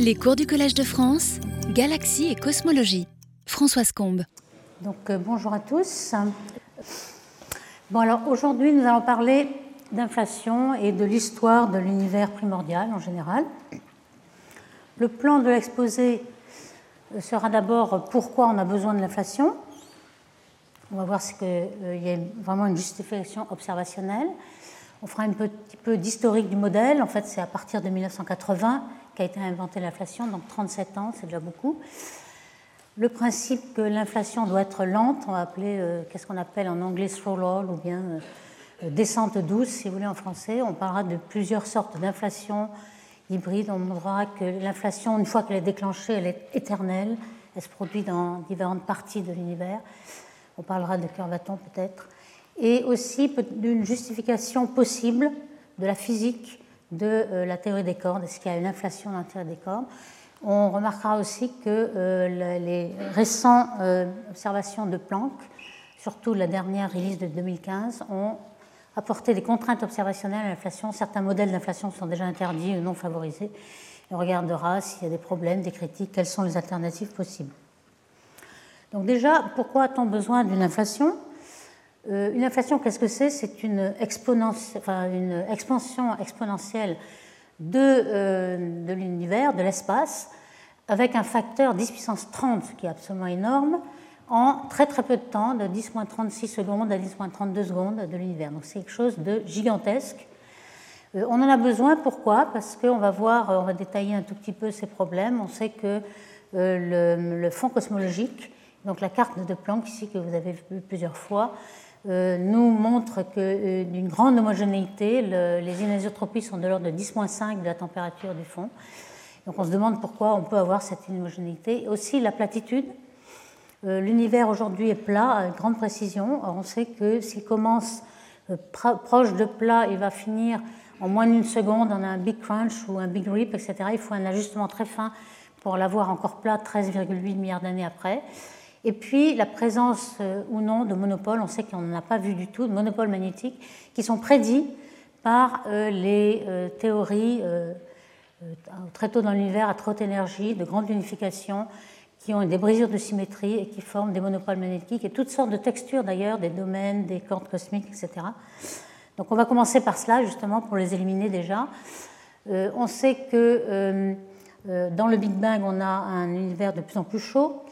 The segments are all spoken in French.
Les cours du Collège de France, Galaxie et Cosmologie. Françoise Combe. Donc euh, bonjour à tous. Bon alors aujourd'hui nous allons parler d'inflation et de l'histoire de l'univers primordial en général. Le plan de l'exposé sera d'abord pourquoi on a besoin de l'inflation. On va voir qu'il euh, y a vraiment une justification observationnelle. On fera un petit peu d'historique du modèle. En fait, c'est à partir de 1980 qu'a été inventée l'inflation, donc 37 ans, c'est déjà beaucoup. Le principe que l'inflation doit être lente, on va appeler, euh, qu'est-ce qu'on appelle en anglais slow roll ou bien euh, descente douce, si vous voulez en français. On parlera de plusieurs sortes d'inflation hybride. On montrera que l'inflation, une fois qu'elle est déclenchée, elle est éternelle. Elle se produit dans différentes parties de l'univers. On parlera de curvaton peut-être. Et aussi d'une justification possible de la physique de euh, la théorie des cordes. Est-ce qu'il y a une inflation dans la théorie des cordes? On remarquera aussi que euh, les récentes euh, observations de Planck, surtout la dernière release de 2015, ont apporté des contraintes observationnelles à l'inflation. Certains modèles d'inflation sont déjà interdits ou non favorisés. on regardera s'il y a des problèmes, des critiques, quelles sont les alternatives possibles. Donc déjà, pourquoi a-t-on besoin d'une inflation? Euh, Une inflation, qu'est-ce que c'est? C'est une, expansion exponentielle de, euh, de l'univers, de l'espace, avec un facteur 10 puissance 30 qui est absolument énorme, en très très peu de temps, de 10-36 secondes à 10-32 secondes de l'univers. Donc c'est quelque chose de gigantesque. Euh, on en a besoin, pourquoi? Parce qu'on va voir, on va détailler un tout petit peu ces problèmes. On sait que le, fond cosmologique donc la carte de Planck ici que vous avez vue plusieurs fois nous montre que euh, d'une grande homogénéité, les anisotropies sont de l'ordre de 10-5 de la température du fond. Donc on se demande pourquoi on peut avoir cette homogénéité. Aussi la platitude. Euh, l'univers aujourd'hui est plat à grande précision. on sait que s'il commence proche de plat, il va finir en moins d'une seconde. On a un big crunch ou un big rip, etc. Il faut un ajustement très fin pour l'avoir encore plat 13,8 milliards d'années après. Et puis la présence euh, ou non de monopoles, on sait qu'on n'en a pas vu du tout, de monopoles magnétiques, qui sont prédits par euh, les euh, théories très tôt dans l'univers à très haute énergie, de grande unification, qui ont des brisures de symétrie et qui forment des monopoles magnétiques et toutes sortes de textures d'ailleurs, des domaines, des cordes cosmiques, etc. Donc on va commencer par cela justement pour les éliminer déjà. on sait que dans le Big Bang, on a un univers de plus en plus chaud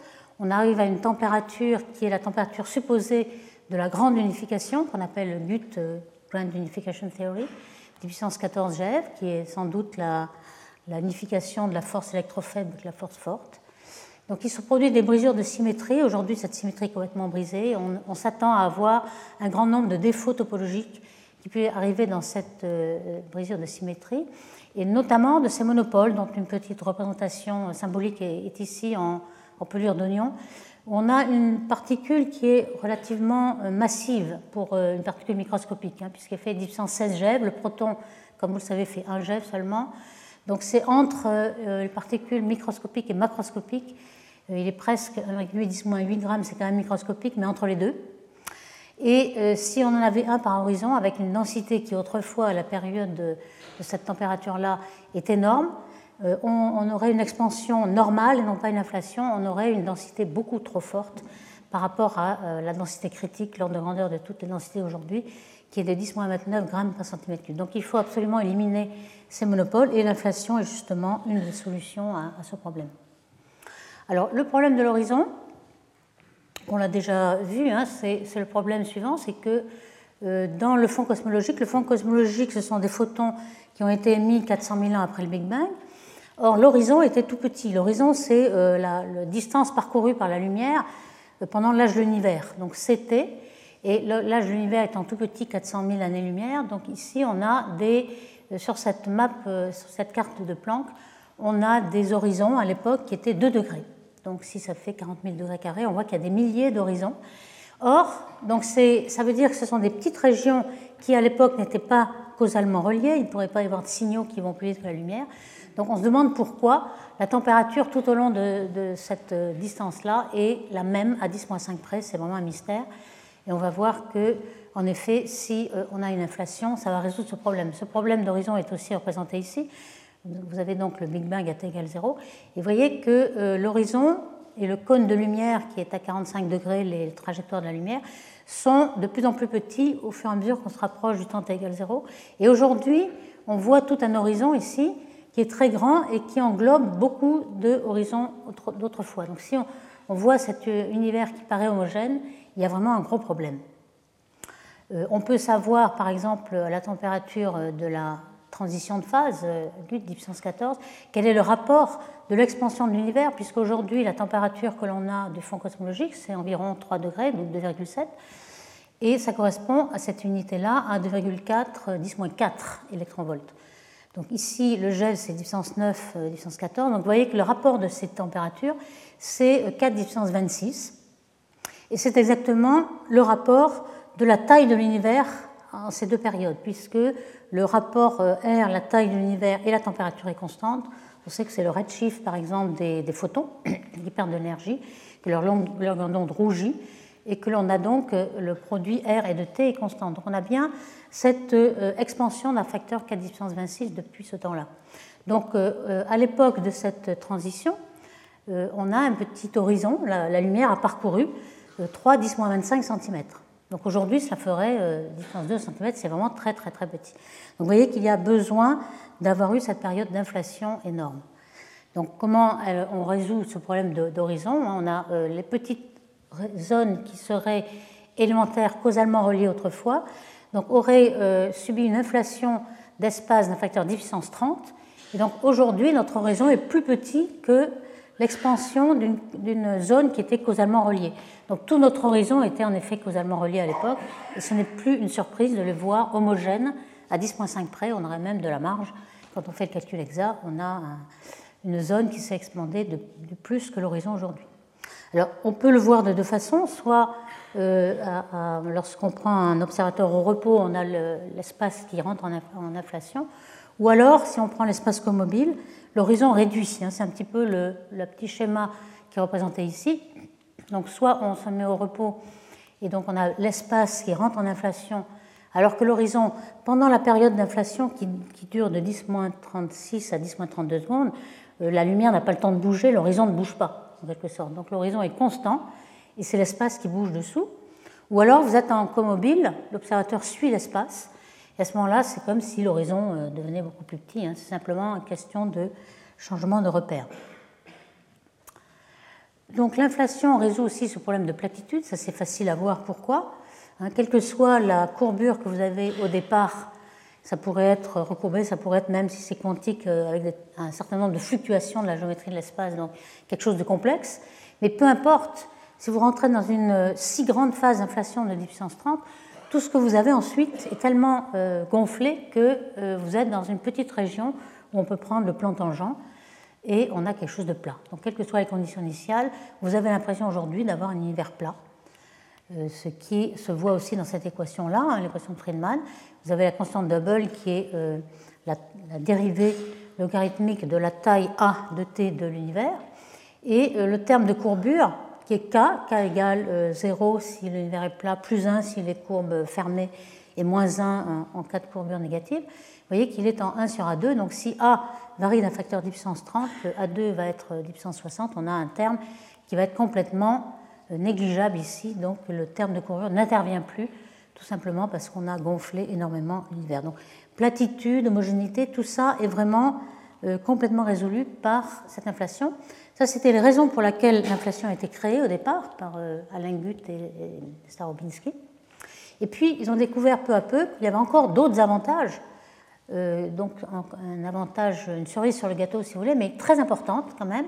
on arrive à une température qui est la température supposée de la grande unification, qu'on appelle le euh, Grand Unification Theory, de puissance 14 GeV, qui est sans doute la, unification de la force électrofaible avec la force forte. Donc il se produit des brisures de symétrie. Aujourd'hui, cette symétrie est complètement brisée. On, s'attend à avoir un grand nombre de défauts topologiques qui peuvent arriver dans cette euh, brisure de symétrie, et notamment de ces monopoles, dont une petite représentation symbolique est ici en, en pelure d'oignon, on a une particule qui est relativement euh, massive pour euh, une particule microscopique, hein, puisqu'elle fait 10 16 GeV. Le proton, comme vous le savez, fait 1 GeV seulement. Donc c'est entre euh, les particules microscopiques et macroscopiques. il est presque 1,8 10 8 grammes, c'est quand même microscopique, mais entre les deux. Et si on en avait un par horizon, avec une densité qui autrefois, à la période de cette température-là, est énorme, euh, on, aurait une expansion normale et non pas une inflation, on aurait une densité beaucoup trop forte par rapport à euh, la densité critique, l'ordre de grandeur de toutes les densités aujourd'hui, qui est de 10-29 grammes par centimètre cube. Donc il faut absolument éliminer ces monopoles et l'inflation est justement une des solutions à, ce problème. Alors le problème de l'horizon, on l'a déjà vu, hein, c'est le problème suivant, c'est que euh, dans le fond cosmologique, le fond cosmologique, ce sont des photons qui ont été émis 400 000 ans après le Big Bang, Or, l'horizon était tout petit. L'horizon, c'est euh, la, distance parcourue par la lumière euh, pendant l'âge de l'univers. Donc, c'était, et l'âge de l'univers étant tout petit, 400 000 années-lumière, donc ici, on a des, euh, sur cette map, sur cette carte de Planck, on a des horizons à l'époque qui étaient 2 degrés. Donc, si ça fait 40 000 degrés carrés, on voit qu'il y a des milliers d'horizons. Or, donc ça veut dire que ce sont des petites régions qui, à l'époque, n'étaient pas causalement reliées. Il ne pourrait pas y avoir de signaux qui vont plus vite que la lumière. Donc on se demande pourquoi la température tout au long de, cette euh, distance-là est la même à 10-5 près, c'est vraiment un mystère. Et on va voir que, en effet, si euh, on a une inflation, ça va résoudre ce problème. Ce problème d'horizon est aussi représenté ici. Vous avez donc le Big Bang à t égale 0. Et vous voyez que l'horizon et le cône de lumière qui est à 45 degrés, les trajectoires de la lumière, sont de plus en plus petits au fur et à mesure qu'on se rapproche du temps t égale 0. Et aujourd'hui, on voit tout un horizon ici qui est très grand et qui englobe beaucoup d'horizons d'autrefois. Donc si on, voit cet univers qui paraît homogène, il y a vraiment un gros problème. Euh, on peut savoir, par exemple, à la température de la transition de phase, euh, lutte 14, quel est le rapport de l'expansion de l'univers, puisqu'aujourd'hui, la température que l'on a du fond cosmologique, c'est environ 3 degrés, donc 2,7, et ça correspond à cette unité-là à 2,4 10-4 électronvolts. Donc ici, le gel, c'est 10 9, 10 14. Donc vous voyez que le rapport de ces températures, c'est 4 10 26. Et c'est exactement le rapport de la taille de l'univers en ces deux périodes, puisque le rapport euh, R, la taille de l'univers et la température est constante. On sait que c'est le redshift, par exemple, des, photons qui perdent de l'énergie, que leur longueur d'onde rougit, et que l'on a donc euh, le produit R et de T est constant. Donc on a bien cette euh, expansion d'un facteur 4 puissance 26 depuis ce temps-là. Donc à l'époque de cette transition, on a un petit horizon, la, lumière a parcouru 3 10 25 cm. Donc aujourd'hui, ça ferait 10 2 cm, c'est vraiment très très très petit. Donc vous voyez qu'il y a besoin d'avoir eu cette période d'inflation énorme. Donc comment on résout ce problème d'horizon? On a euh, les petites zones qui seraient élémentaires causalement reliées autrefois, donc auraient euh, subi une inflation d'espace d'un facteur 10 puissance 30. Et donc aujourd'hui, notre horizon est plus petit que l'expansion d'une zone qui était causalement reliée. Donc tout notre horizon était en effet causalement relié à l'époque, et ce n'est plus une surprise de les voir homogènes à 10.5 près, on aurait même de la marge. Quand on fait le calcul exact, on a une zone qui s'est expandée de, plus que l'horizon aujourd'hui. Alors on peut le voir de deux façons, soit euh, lorsqu'on prend un observateur au repos, on a l'espace qui rentre en, inflation, ou alors si on prend l'espace comobile, l'horizon réduit. Hein, c'est un petit peu le, petit schéma qui est représenté ici. Donc soit on se met au repos et donc on a l'espace qui rentre en inflation, alors que l'horizon, pendant la période d'inflation qui, dure de 10-36 à 10-32 secondes, euh, la lumière n'a pas le temps de bouger, l'horizon ne bouge pas, Donc l'horizon est constant et c'est l'espace qui bouge dessous. Ou alors vous êtes en comobile, l'observateur suit l'espace, et à ce moment-là, c'est comme si l'horizon euh, devenait beaucoup plus petit. Hein. C'est simplement une question de changement de repère. Donc l'inflation résout aussi ce problème de platitude, ça c'est facile à voir pourquoi. Hein, quelle que soit la courbure que vous avez au départ, ça pourrait être recourbé, ça pourrait être même si c'est quantique euh, avec un certain nombre de fluctuations de la géométrie de l'espace, donc quelque chose de complexe. Mais peu importe, si vous rentrez dans une euh, si grande phase d'inflation de 10 puissance 30, tout ce que vous avez ensuite est tellement euh, gonflé que vous êtes dans une petite région où on peut prendre le plan tangent et on a quelque chose de plat. Donc, quelles que soient les conditions initiales, vous avez l'impression aujourd'hui d'avoir un univers plat, ce qui se voit aussi dans cette équation-là, hein, l'équation de Friedman. Vous avez la constante double qui est euh, la, dérivée logarithmique de la taille A de t de l'univers, et euh, le terme de courbure qui est k, k égale 0 si l'univers est plat, plus 1 si les courbes fermées, et moins 1 en cas de courbure négative. Vous voyez qu'il est en 1 sur A2, donc si A varie d'un facteur 10 puissance 30, A2 va être 10 puissance 60, on a un terme qui va être complètement euh, négligeable ici, donc le terme de courbure n'intervient plus, tout simplement parce qu'on a gonflé énormément l'univers. Donc platitude, homogénéité, tout ça est vraiment euh, complètement résolu par cette inflation. Ça, c'était les raisons pour lesquelles l'inflation a été créée au départ par euh, Alain Guth et, et Starobinski. Et puis, ils ont découvert peu à peu qu'il y avait encore d'autres avantages euh, donc un, avantage, une cerise sur le gâteau si vous voulez, mais très importante quand même.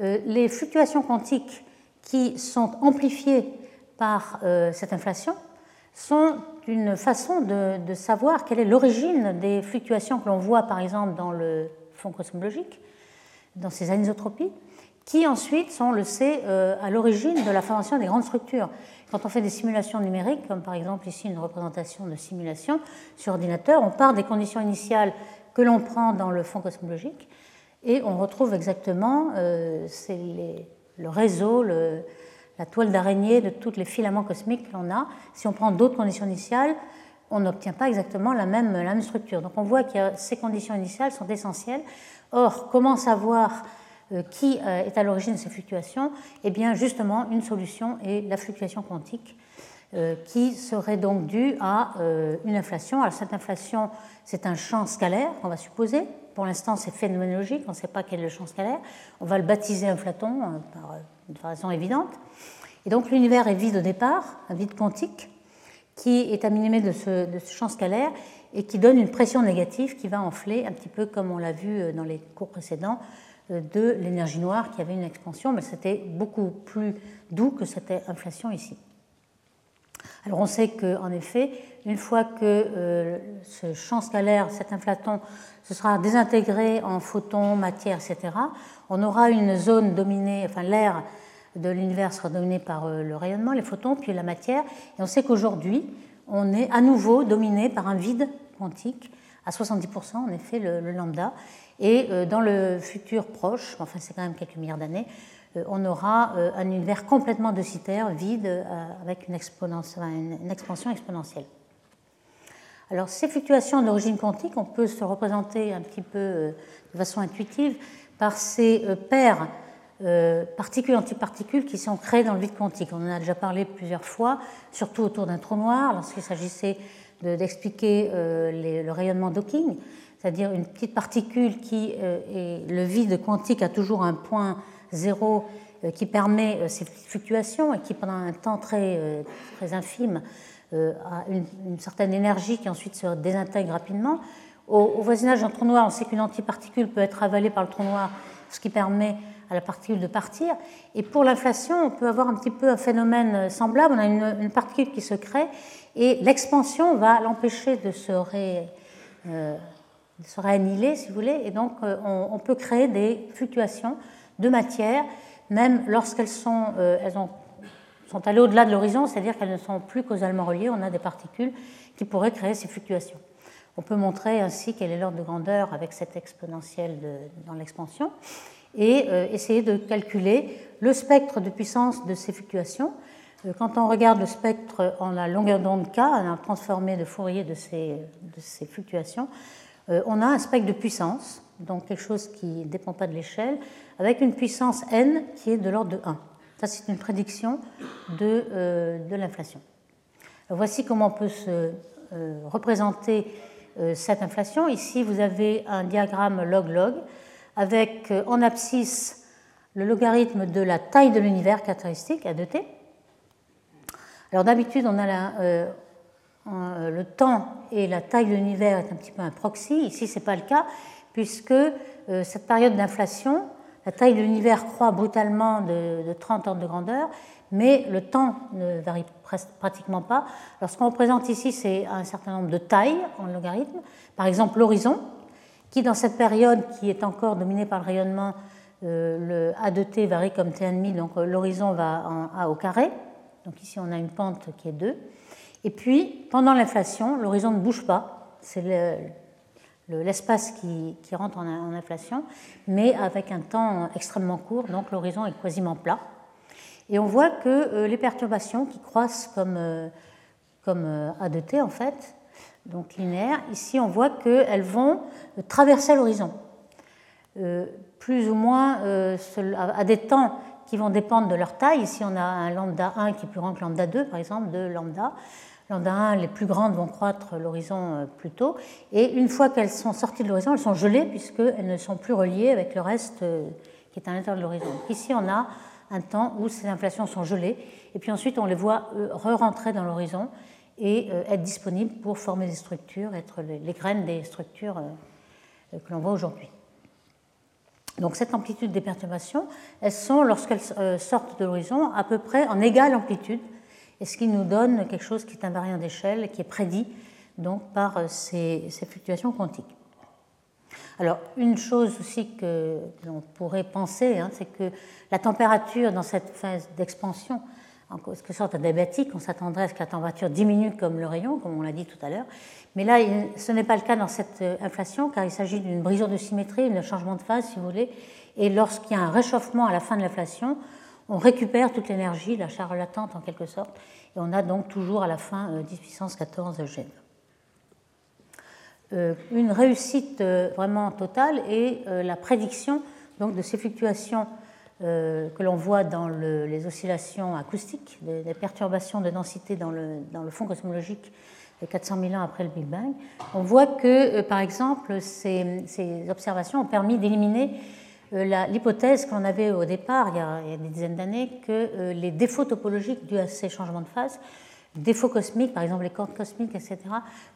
Euh, les fluctuations quantiques qui sont amplifiées par euh, cette inflation sont une façon de, savoir quelle est l'origine des fluctuations que l'on voit par exemple dans le fond cosmologique, dans ces anisotropies, qui ensuite sont, on le sait, à l'origine de la formation des grandes structures. Quand on fait des simulations numériques, comme par exemple ici une représentation de simulation sur ordinateur, on part des conditions initiales que l'on prend dans le fond cosmologique et on retrouve exactement euh, le réseau, la toile d'araignée de tous les filaments cosmiques que l'on a. Si on prend d'autres conditions initiales, on n'obtient pas exactement la même, la même structure. Donc on voit que ces conditions initiales sont essentielles. Or, comment savoir euh, qui euh, est à l'origine de ces fluctuations? Eh bien, justement, une solution est la fluctuation quantique, euh, qui serait donc due à une inflation. Alors, cette inflation, c'est un champ scalaire qu'on va supposer. Pour l'instant, c'est phénoménologique, on ne sait pas quel est le champ scalaire. On va le baptiser inflaton par, de façon évidente. Et donc, l'univers est vide au départ, un vide quantique, qui est animé de ce, de ce champ scalaire et qui donne une pression négative qui va enfler, un petit peu comme on l'a vu dans les cours précédents, de l'énergie noire qui avait une expansion, mais c'était beaucoup plus doux que cette inflation ici. Alors on sait qu'en effet, une fois que euh, ce champ scalaire, cet inflaton, se sera désintégré en photons, matière, etc., on aura une zone dominée, enfin l'air de l'univers sera dominé par euh, le rayonnement, les photons, puis la matière, et on sait qu'aujourd'hui, on est à nouveau dominé par un vide quantique, à 70% en effet, le lambda, et euh, dans le futur proche, enfin c'est quand même quelques milliards d'années, on aura euh, un univers complètement docitaire, vide, avec une, expansion exponentielle. Alors ces fluctuations d'origine quantique, on peut se représenter un petit peu de façon intuitive par ces paires particules-antiparticules qui sont créées dans le vide quantique. On en a déjà parlé plusieurs fois, surtout autour d'un trou noir, lorsqu'il s'agissait d'expliquer le rayonnement d'Hawking c'est-à-dire une petite particule qui euh, est le vide quantique a toujours un point zéro euh, qui permet euh, ces fluctuations et qui pendant un temps très, très infime a une, certaine énergie qui ensuite se désintègre rapidement. Au, voisinage d'un trou noir, on sait qu'une antiparticule peut être avalée par le trou noir, ce qui permet à la particule de partir. Et pour l'inflation, on peut avoir un petit peu un phénomène semblable. On a une, particule qui se crée et l'expansion va l'empêcher de se ré, annihilée, si vous voulez, et donc euh, on, peut créer des fluctuations de matière, même lorsqu'elles sont, euh, elles sont allées au-delà de l'horizon, c'est-à-dire qu'elles ne sont plus causalement reliées, on a des particules qui pourraient créer ces fluctuations. On peut montrer ainsi quel est l'ordre de grandeur avec cette exponentielle dans l'expansion et euh, essayer de calculer le spectre de puissance de ces fluctuations. Quand on regarde le spectre en la longueur d'onde K, a transformé de Fourier de ces, fluctuations, euh, on a un spectre de puissance, donc quelque chose qui ne dépend pas de l'échelle, avec une puissance n qui est de l'ordre de 1. Ça, c'est une prédiction de, euh, de l'inflation. Voici comment on peut se euh, représenter cette inflation. Ici, vous avez un diagramme log-log avec en abscisse le logarithme de la taille de l'univers caractéristique à 2t. Alors d'habitude, on a euh, le temps et la taille de l'univers est un petit peu un proxy. Ici, ce n'est pas le cas, puisque euh, cette période d'inflation, la taille de l'univers croît brutalement de, 30 ordres de grandeur, mais le temps ne varie pratiquement pas. Alors, ce qu'on représente ici, c'est un certain nombre de tailles en logarithme. Par exemple, l'horizon, qui dans cette période qui est encore dominée par le rayonnement, euh, le A de t varie comme t1,5, donc l'horizon va en A au carré. Donc ici, on a une pente qui est 2. Et puis, pendant l'inflation, l'horizon ne bouge pas. L'espace qui, rentre en, inflation, mais avec un temps extrêmement court, donc l'horizon est quasiment plat. Et on voit que euh, les perturbations qui croissent comme, euh, comme euh, A de t en fait, donc linéaires, ici on voit qu'elles vont traverser l'horizon, plus ou moins à des temps qui vont dépendre de leur taille. Ici on a un lambda 1 qui est plus grand que lambda 2, par exemple, de lambda. 1, les plus grandes vont croître l'horizon euh, plus tôt. Et une fois qu'elles sont sorties de l'horizon, elles sont gelées puisqu'elles ne sont plus reliées avec le reste euh, qui est à l'intérieur de l'horizon. Ici, on a un temps où ces inflations sont gelées. Et puis ensuite, on les voit re-rentrer dans l'horizon et euh, être disponibles pour former des structures, être les graines des structures que l'on voit aujourd'hui. Donc cette amplitude des perturbations, elles sont, lorsqu'elles sortent de l'horizon, à peu près en égale amplitude et ce qui nous donne quelque chose qui est invariant d'échelle, qui est prédit donc par euh, ces, fluctuations quantiques? Alors, une chose aussi que l'on pourrait penser, hein, c'est que la température dans cette phase d'expansion, en quelque sorte adiabatique, on s'attendrait à ce que la température diminue comme le rayon, comme on l'a dit tout à l'heure. Mais là, ce n'est pas le cas dans cette euh, inflation, car il s'agit d'une brisure de symétrie, d'un changement de phase, si vous voulez. Et lorsqu'il y a un réchauffement à la fin de l'inflation, on récupère toute l'énergie, la charge latente en quelque sorte, et on a donc toujours à la fin 10 euh, puissance 14 G. une réussite vraiment totale est la prédiction donc, de ces fluctuations que l'on voit dans les oscillations acoustiques, des, perturbations de densité dans le, fond cosmologique 400 000 ans après le Big Bang, on voit que, par exemple, ces observations ont permis d'éliminer l'hypothèse qu'on avait au départ, il y a, des dizaines d'années, que les défauts topologiques dus à ces changements de phase défauts cosmiques, par exemple les cordes cosmiques, etc.,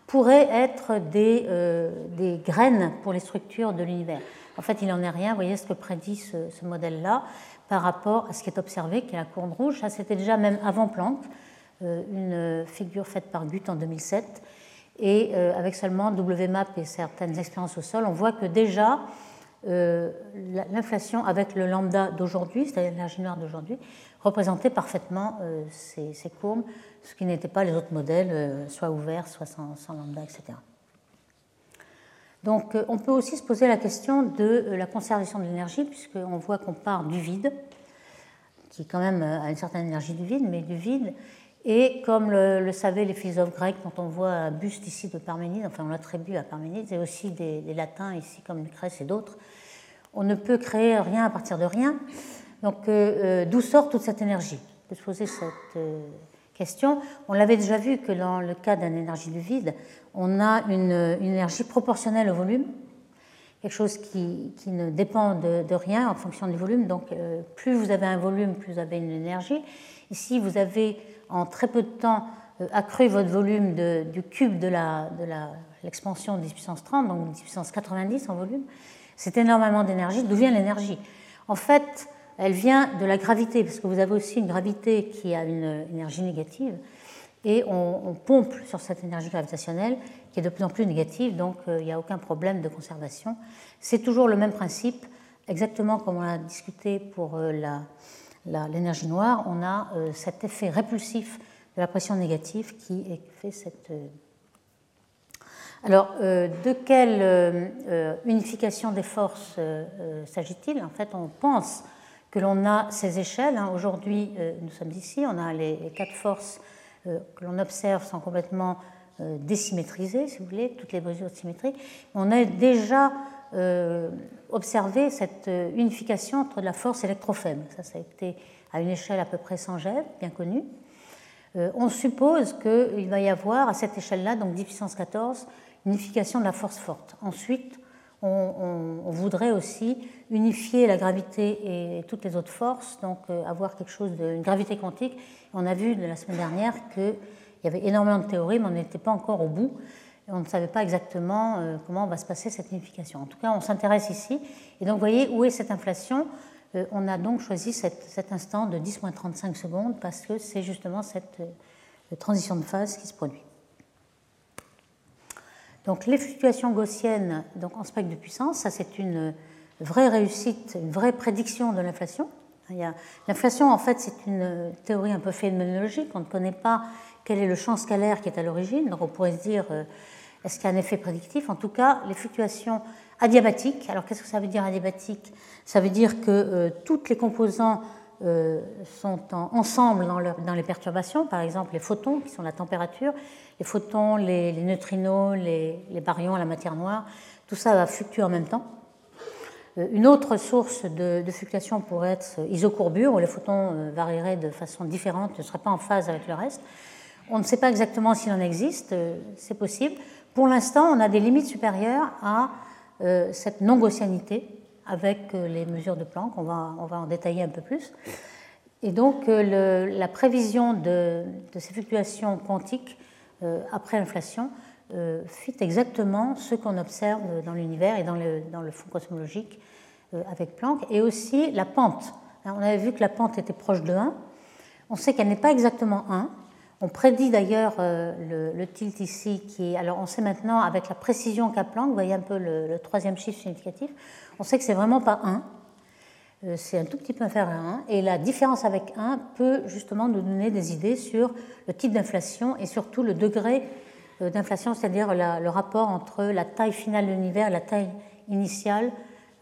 pourraient être des, euh, des graines pour les structures de l'univers. En fait, il n'en est rien. Vous voyez ce que prédit ce, modèle-là par rapport à ce qui est observé, qui est la courbe rouge. Ça, c'était déjà même avant Planck, euh, une figure faite par Guth en 2007. Et euh, avec seulement WMAP et certaines expériences au sol, on voit que déjà, l'inflation avec le lambda d'aujourd'hui, c'est-à-dire noire d'aujourd'hui, représentait parfaitement ces, ces courbes ce qui n'était pas les autres modèles, euh, soit ouverts, soit sans, lambda, etc. Donc euh, on peut aussi se poser la question de euh, la conservation de l'énergie, puisqu'on voit qu'on part du vide, qui quand même a une certaine énergie du vide, mais du vide. Et comme le, savaient les philosophes grecs, dont on voit un buste ici de Parménide, enfin on l'attribue à Parménide, et aussi des, latins ici comme Lucrèce et d'autres, on ne peut créer rien à partir de rien. Donc d'où sort toute cette énergie On peut se poser cette, question? On l'avait déjà vu que dans le cas d'une énergie du vide, on a une, énergie proportionnelle au volume, quelque chose qui, ne dépend de, rien en fonction du volume. Donc euh, plus vous avez un volume, plus vous avez une énergie. Ici, vous avez en très peu de temps euh, accru votre volume du cube de l'expansion la, de 10 puissance 30, donc 10 puissance 90 en volume. C'est énormément d'énergie. D'où vient l'énergie? En fait, elle vient de la gravité, parce que vous avez aussi une gravité qui a une énergie négative, et on, pompe sur cette énergie gravitationnelle qui est de plus en plus négative, donc euh, il n'y a aucun problème de conservation. C'est toujours le même principe, exactement comme on a discuté pour euh, l'énergie noire, on a euh, cet effet répulsif de la pression négative qui fait cette... Alors, de quelle unification des forces s'agit-il? En fait, on pense que l'on a ces échelles. Hein. Aujourd'hui, euh, nous sommes ici, on a les, quatre forces euh, que l'on observe sont complètement euh, désymétrisées, si vous voulez, toutes les mesures de symétrie. On a déjà observé cette unification entre la force électrofaible. Ça, ça a été à une échelle à peu près 100 GeV, bien connue. on suppose qu'il va y avoir à cette échelle-là, donc 10 puissance 14, unification de la force forte. Ensuite, on, voudrait aussi unifier la gravité et toutes les autres forces, donc euh, avoir quelque chose d'une gravité quantique. On a vu la semaine dernière qu'il y avait énormément de théories, mais on n'était pas encore au bout. On ne savait pas exactement euh, comment va se passer cette unification. En tout cas, on s'intéresse ici. Et donc, vous voyez, où est cette inflation euh, On a donc choisi cet instant de 10-35 secondes parce que c'est justement cette transition de phase qui se produit. Donc les fluctuations gaussiennes donc en spectre de puissance, ça c'est une vraie réussite, une vraie prédiction de l'inflation. L'inflation, en fait, c'est une théorie un peu phénoménologique. On ne connaît pas quel est le champ scalaire qui est à l'origine. Donc on pourrait se dire, euh, est-ce qu'il y a un effet prédictif? En tout cas, les fluctuations adiabatiques. Alors qu'est-ce que ça veut dire adiabatique? Ça veut dire que euh, toutes les composants euh, sont ensemble dans, les perturbations, par exemple les photons, qui sont la température, les photons, les, neutrinos, les, baryons, la matière noire, tout ça va fluctuer en même temps. Euh, une autre source de, fluctuation pourrait être isocourbure, où les photons varieraient de façon différente, ne seraient pas en phase avec le reste. On ne sait pas exactement s'il en existe, c'est possible. Pour l'instant, on a des limites supérieures à cette non-gaussianité, avec euh, les mesures de Planck. On va, on va en détailler un peu plus. Et donc, euh, la prévision de, ces fluctuations quantiques euh, après inflation fit exactement ce qu'on observe dans l'univers et dans le, dans le fond cosmologique avec Planck, et aussi la pente. On avait vu que la pente était proche de 1. On sait qu'elle n'est pas exactement 1. On prédit d'ailleurs le, le, tilt ici, qui est, alors on sait maintenant avec la précision qu'a Planck, vous voyez un peu le, troisième chiffre significatif, on sait que c'est vraiment pas 1, euh, c'est un tout petit peu inférieur à 1, et la différence avec 1 peut justement nous donner des idées sur le type d'inflation et surtout le degré euh, d'inflation, c'est-à-dire le rapport entre la taille finale de l'univers et la taille initiale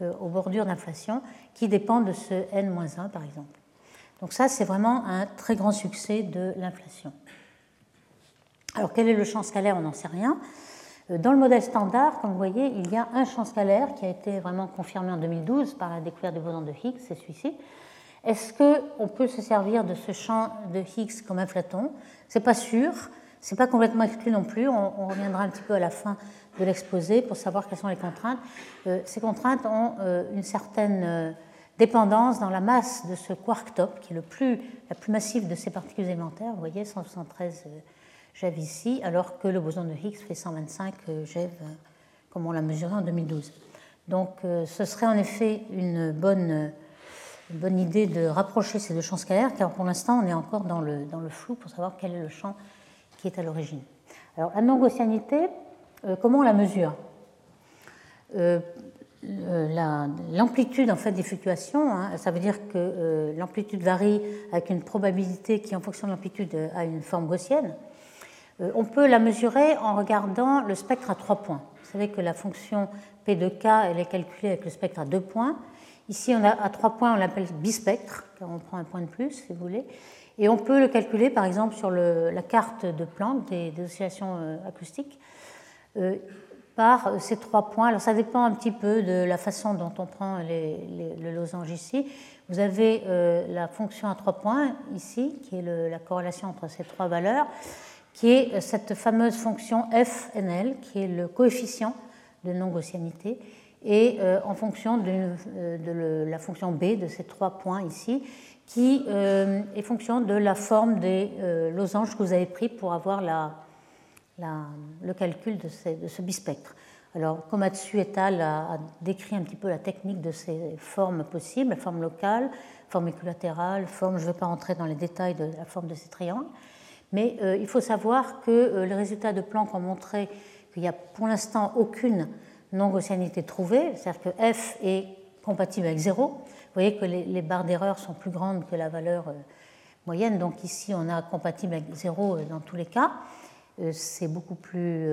euh, aux bordures d'inflation, qui dépend de ce n-1 par exemple. Donc ça, c'est vraiment un très grand succès de l'inflation. Alors quel est le champ scalaire? On n'en sait rien. Dans le modèle standard, comme vous voyez, il y a un champ scalaire qui a été vraiment confirmé en 2012 par la découverte du boson de Higgs, c'est celui-ci. Est-ce qu'on peut se servir de ce champ de Higgs comme inflaton? C'est pas sûr, c'est pas complètement exclu non plus. On, reviendra un petit peu à la fin de l'exposé pour savoir quelles sont les contraintes. Euh, ces contraintes ont euh, une certaine euh, dépendance dans la masse de ce quark top, qui est le plus, la plus massive de ces particules élémentaires. Vous voyez, 173 GeV ici, alors que le boson de Higgs fait 125 GeV, comme on l'a mesuré en 2012. Donc ce serait en effet une bonne, bonne idée de rapprocher ces deux champs scalaires, car pour l'instant on est encore dans le, dans le flou pour savoir quel est le champ qui est à l'origine. Alors la non-gaussianité, euh, comment on la mesure? Euh, L'amplitude en fait des fluctuations, hein, ça veut dire que euh, l'amplitude varie avec une probabilité qui, en fonction de l'amplitude, a une forme gaussienne. on peut la mesurer en regardant le spectre à trois points. Vous savez que la fonction P de K elle est calculée avec le spectre à deux points. Ici, on a, à trois points, on l'appelle bispectre, car on prend un point de plus, si vous voulez. Et on peut le calculer, par exemple, sur la carte de Planck des, oscillations euh, acoustiques euh, par ces trois points. Alors ça dépend un petit peu de la façon dont on prend le losange ici. Vous avez euh, la fonction à trois points ici, qui est la corrélation entre ces trois valeurs, qui est cette fameuse fonction FNL, qui est le coefficient de non-gaussianité, et en fonction de, la fonction B de ces trois points ici, qui euh, est fonction de la forme des euh, losanges que vous avez pris pour avoir la, le calcul de, ce bispectre. Alors, Komatsu et al. A, décrit un petit peu la technique de ces formes possibles, la forme locale, forme équilatérale, forme, je ne vais pas entrer dans les détails de la forme de ces triangles, mais euh, il faut savoir que les résultats de Planck ont montré qu'il n'y a pour l'instant aucune non-gaussianité trouvée, c'est-à-dire que f est compatible avec 0, vous voyez que les, barres d'erreur sont plus grandes que la valeur euh, moyenne. Donc ici, on a compatible avec 0 euh, dans tous les cas. Euh, c'est beaucoup plus,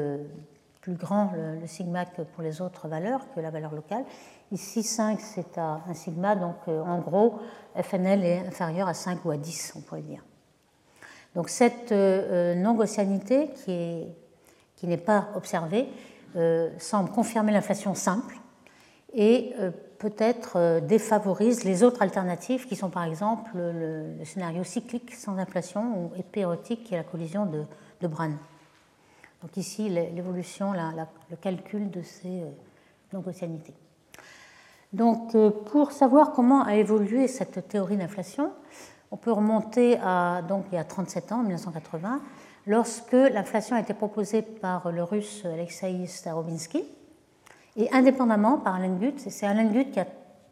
plus grand le, sigma que pour les autres valeurs, que la valeur locale. Ici, 5, c'est à un sigma. Donc en gros, FNL est inférieur à 5 ou à 10, on pourrait dire. Donc cette non-gaussianité qui, qui n'est pas observée semble confirmer l'inflation simple et peut-être euh, défavorise les autres alternatives qui sont par exemple le, scénario cyclique sans inflation ou épérotique qui est la collision de, de. Donc ici l'évolution, le calcul de ces euh, non-gaussianités. Donc euh, pour savoir comment a évolué cette théorie d'inflation, on peut remonter à donc il y a 37 ans, 1980, lorsque l'inflation a été proposée par le russe Alexei Starobinsky et indépendamment par Alan Guth. C'est Alan Guth qui a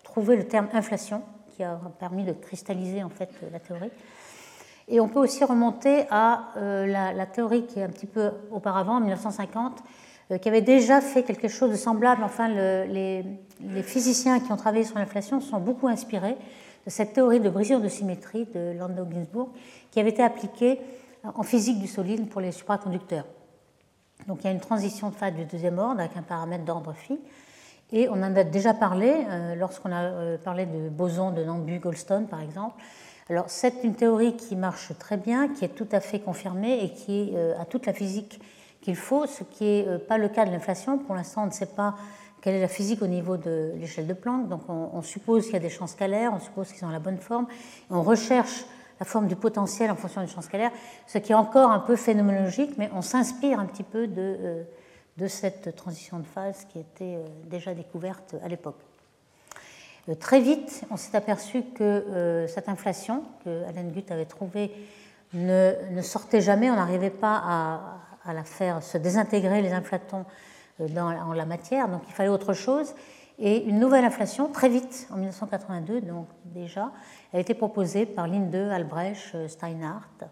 trouvé le terme inflation, qui a permis de cristalliser en fait la théorie. Et on peut aussi remonter à euh, la, théorie qui est un petit peu auparavant, en 1950, euh, qui avait déjà fait quelque chose de semblable. Enfin, les, physiciens qui ont travaillé sur l'inflation sont beaucoup inspirés de cette théorie de brisure de symétrie de Landau Ginsburg, qui avait été appliquée en physique du solide pour les supraconducteurs. Donc il y a une transition de phase du deuxième ordre avec un paramètre d'ordre phi. Et on en a déjà parlé euh, lorsqu'on a parlé de boson de Nambu-Goldstone, par exemple. Alors c'est une théorie qui marche très bien, qui est tout à fait confirmée et qui euh, a toute la physique qu'il faut, ce qui n'est pas le cas de l'inflation. Pour l'instant, on ne sait pas quelle est la physique au niveau de l'échelle de Planck. Donc on, suppose qu'il y a des champs scalaires, on suppose qu'ils ont la bonne forme. on recherche la forme du potentiel en fonction du champ scalaire, ce qui est encore un peu phénoménologique, mais on s'inspire un petit peu de, euh, cette transition de phase qui était euh, déjà découverte à l'époque. Euh, très vite, on s'est aperçu que cette inflation que Alan Guth avait trouvée ne, sortait jamais, on n'arrivait pas à, la faire se désintégrer les inflatons dans, en la matière, donc il fallait autre chose. Et une nouvelle inflation, très vite, en 1982, donc déjà, a été proposée par Linde, Albrecht, euh, Steinhardt.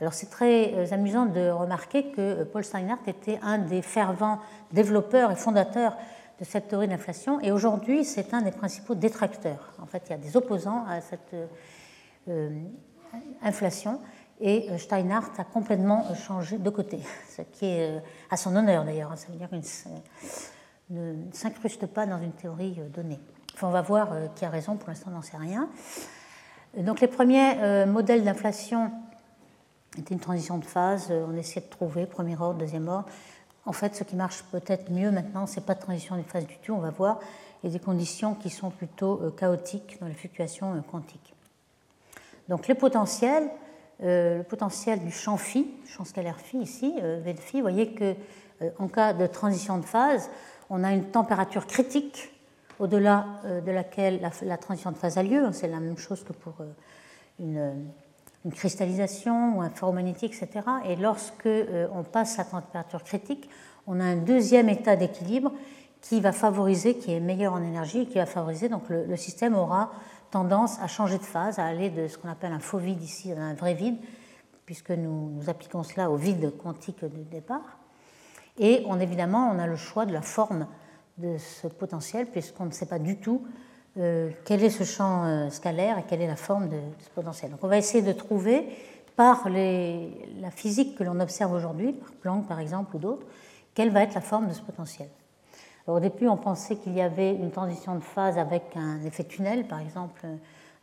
Alors c'est très euh, amusant de remarquer que euh, Paul Steinhardt était un des fervents développeurs et fondateurs de cette théorie d'inflation, et aujourd'hui c'est un des principaux détracteurs. En fait, il y a des opposants à cette inflation, et Steinhardt a complètement changé de côté, ce qui est à son honneur d'ailleurs. Hein. Ça veut dire qu'il ne s'incruste pas dans une théorie donnée. Enfin, on va voir qui a raison, pour l'instant on n'en sait rien. Donc les premiers euh, modèles d'inflation étaient une transition de phase. Euh, on essayait de trouver premier ordre, deuxième ordre. En fait, ce qui marche peut-être mieux maintenant, c'est pas de transition de phase du tout, on va voir, et des conditions qui sont plutôt chaotiques dans les fluctuations quantiques. Donc les potentiels, le potentiel du champ phi, champ scalaire phi ici, V de phi, vous voyez que en cas de transition de phase, on a une température critique au-delà euh, de laquelle la, transition de phase a lieu. C'est la même chose que pour euh, une, cristallisation ou un ferromagnétique, etc. Et lorsque euh, on passe la température critique, on a un deuxième état d'équilibre qui va favoriser, qui est meilleur en énergie, qui va favoriser, donc le, système aura tendance à changer de phase, à aller de ce qu'on appelle un faux vide ici à un vrai vide, puisque nous, nous appliquons cela au vide quantique de départ. Et on, évidemment, on a le choix de la forme de ce potentiel, puisqu'on ne sait pas du tout euh, quel est ce champ euh, scalaire et quelle est la forme de, ce potentiel? Donc on va essayer de trouver, par la physique que l'on observe aujourd'hui, par Planck par exemple ou d'autres, quelle va être la forme de ce potentiel? au début, on pensait qu'il y avait une transition de phase avec un effet tunnel, par exemple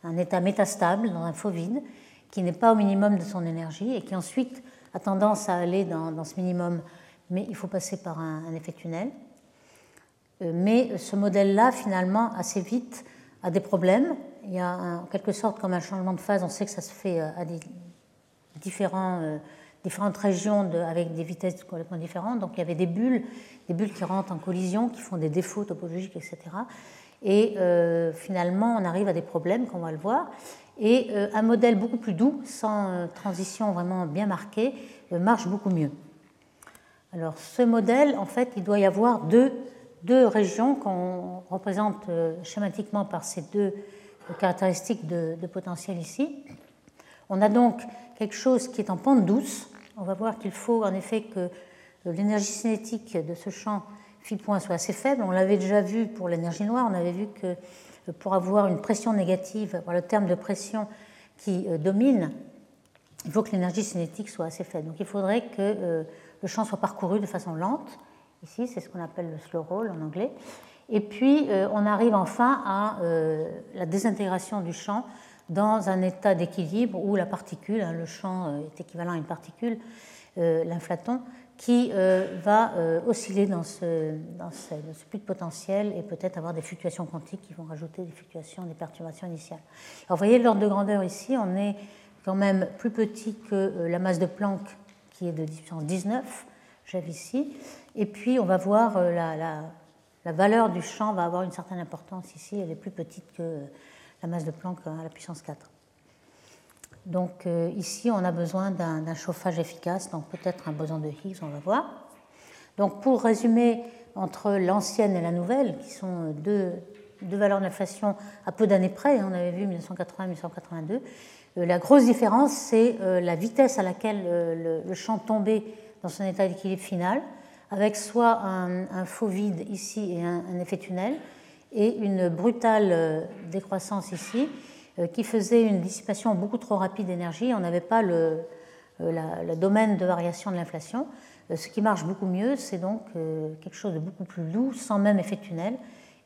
un état métastable dans un faux vide, qui n'est pas au minimum de son énergie et qui ensuite a tendance à aller dans ce minimum mais il faut passer par un, effet tunnel. Euh, mais ce modèle-là, finalement, assez vite, a des problèmes. Il y a en quelque sorte comme un changement de phase. On sait que ça se fait euh, à des euh, différentes régions avec des vitesses complètement différentes. Donc il y avait des bulles, des bulles qui rentrent en collision, qui font des défauts topologiques, etc. Et finalement, on arrive à des problèmes, qu'on va le voir. Et un modèle beaucoup plus doux, sans transition vraiment bien marquée, marche beaucoup mieux. Alors ce modèle, en fait, il doit y avoir deux, deux régions qu'on représente euh, schématiquement par ces deux caractéristiques de, potentiel ici. On a donc quelque chose qui est en pente douce. On va voir qu'il faut en effet que l'énergie cinétique de ce champ phi point soit assez faible. On l'avait déjà vu pour l'énergie noire. On avait vu que pour avoir une pression négative, le terme de pression qui euh, domine, il faut que l'énergie cinétique soit assez faible. Donc il faudrait que euh, le champ soit parcouru de façon lente. Ici, c'est ce qu'on appelle le slow roll en anglais. Et puis, euh, on arrive enfin à euh, la désintégration du champ dans un état d'équilibre où la particule, hein, le champ euh, est équivalent à une particule, l'inflaton, qui va osciller dans ce, dans, ce, de potentiel et peut-être avoir des fluctuations quantiques qui vont rajouter des fluctuations, des perturbations initiales. Alors, vous voyez l'ordre de grandeur ici, on est quand même plus petit que la masse de Planck qui est de puissance 19, j'avais ici. Et puis, on va voir euh, la, la, valeur du champ va avoir une certaine importance ici. Elle est plus petite que la masse de Planck à la puissance 4. Donc euh, ici, on a besoin d'un chauffage efficace, donc peut-être un boson de Higgs, on va voir. Donc pour résumer, entre l'ancienne et la nouvelle, qui sont deux, deux valeurs d'inflation à peu d'années près, hein, on avait vu 1980-1982, euh, la grosse différence, c'est euh, la vitesse à laquelle euh, le champ tombait dans son état d'équilibre final, avec soit un, faux vide ici et un, effet tunnel, et une brutale décroissance ici, qui faisait une dissipation beaucoup trop rapide d'énergie. On n'avait pas le, domaine de variation de l'inflation. Ce qui marche beaucoup mieux, c'est donc quelque chose de beaucoup plus doux, sans même effet tunnel,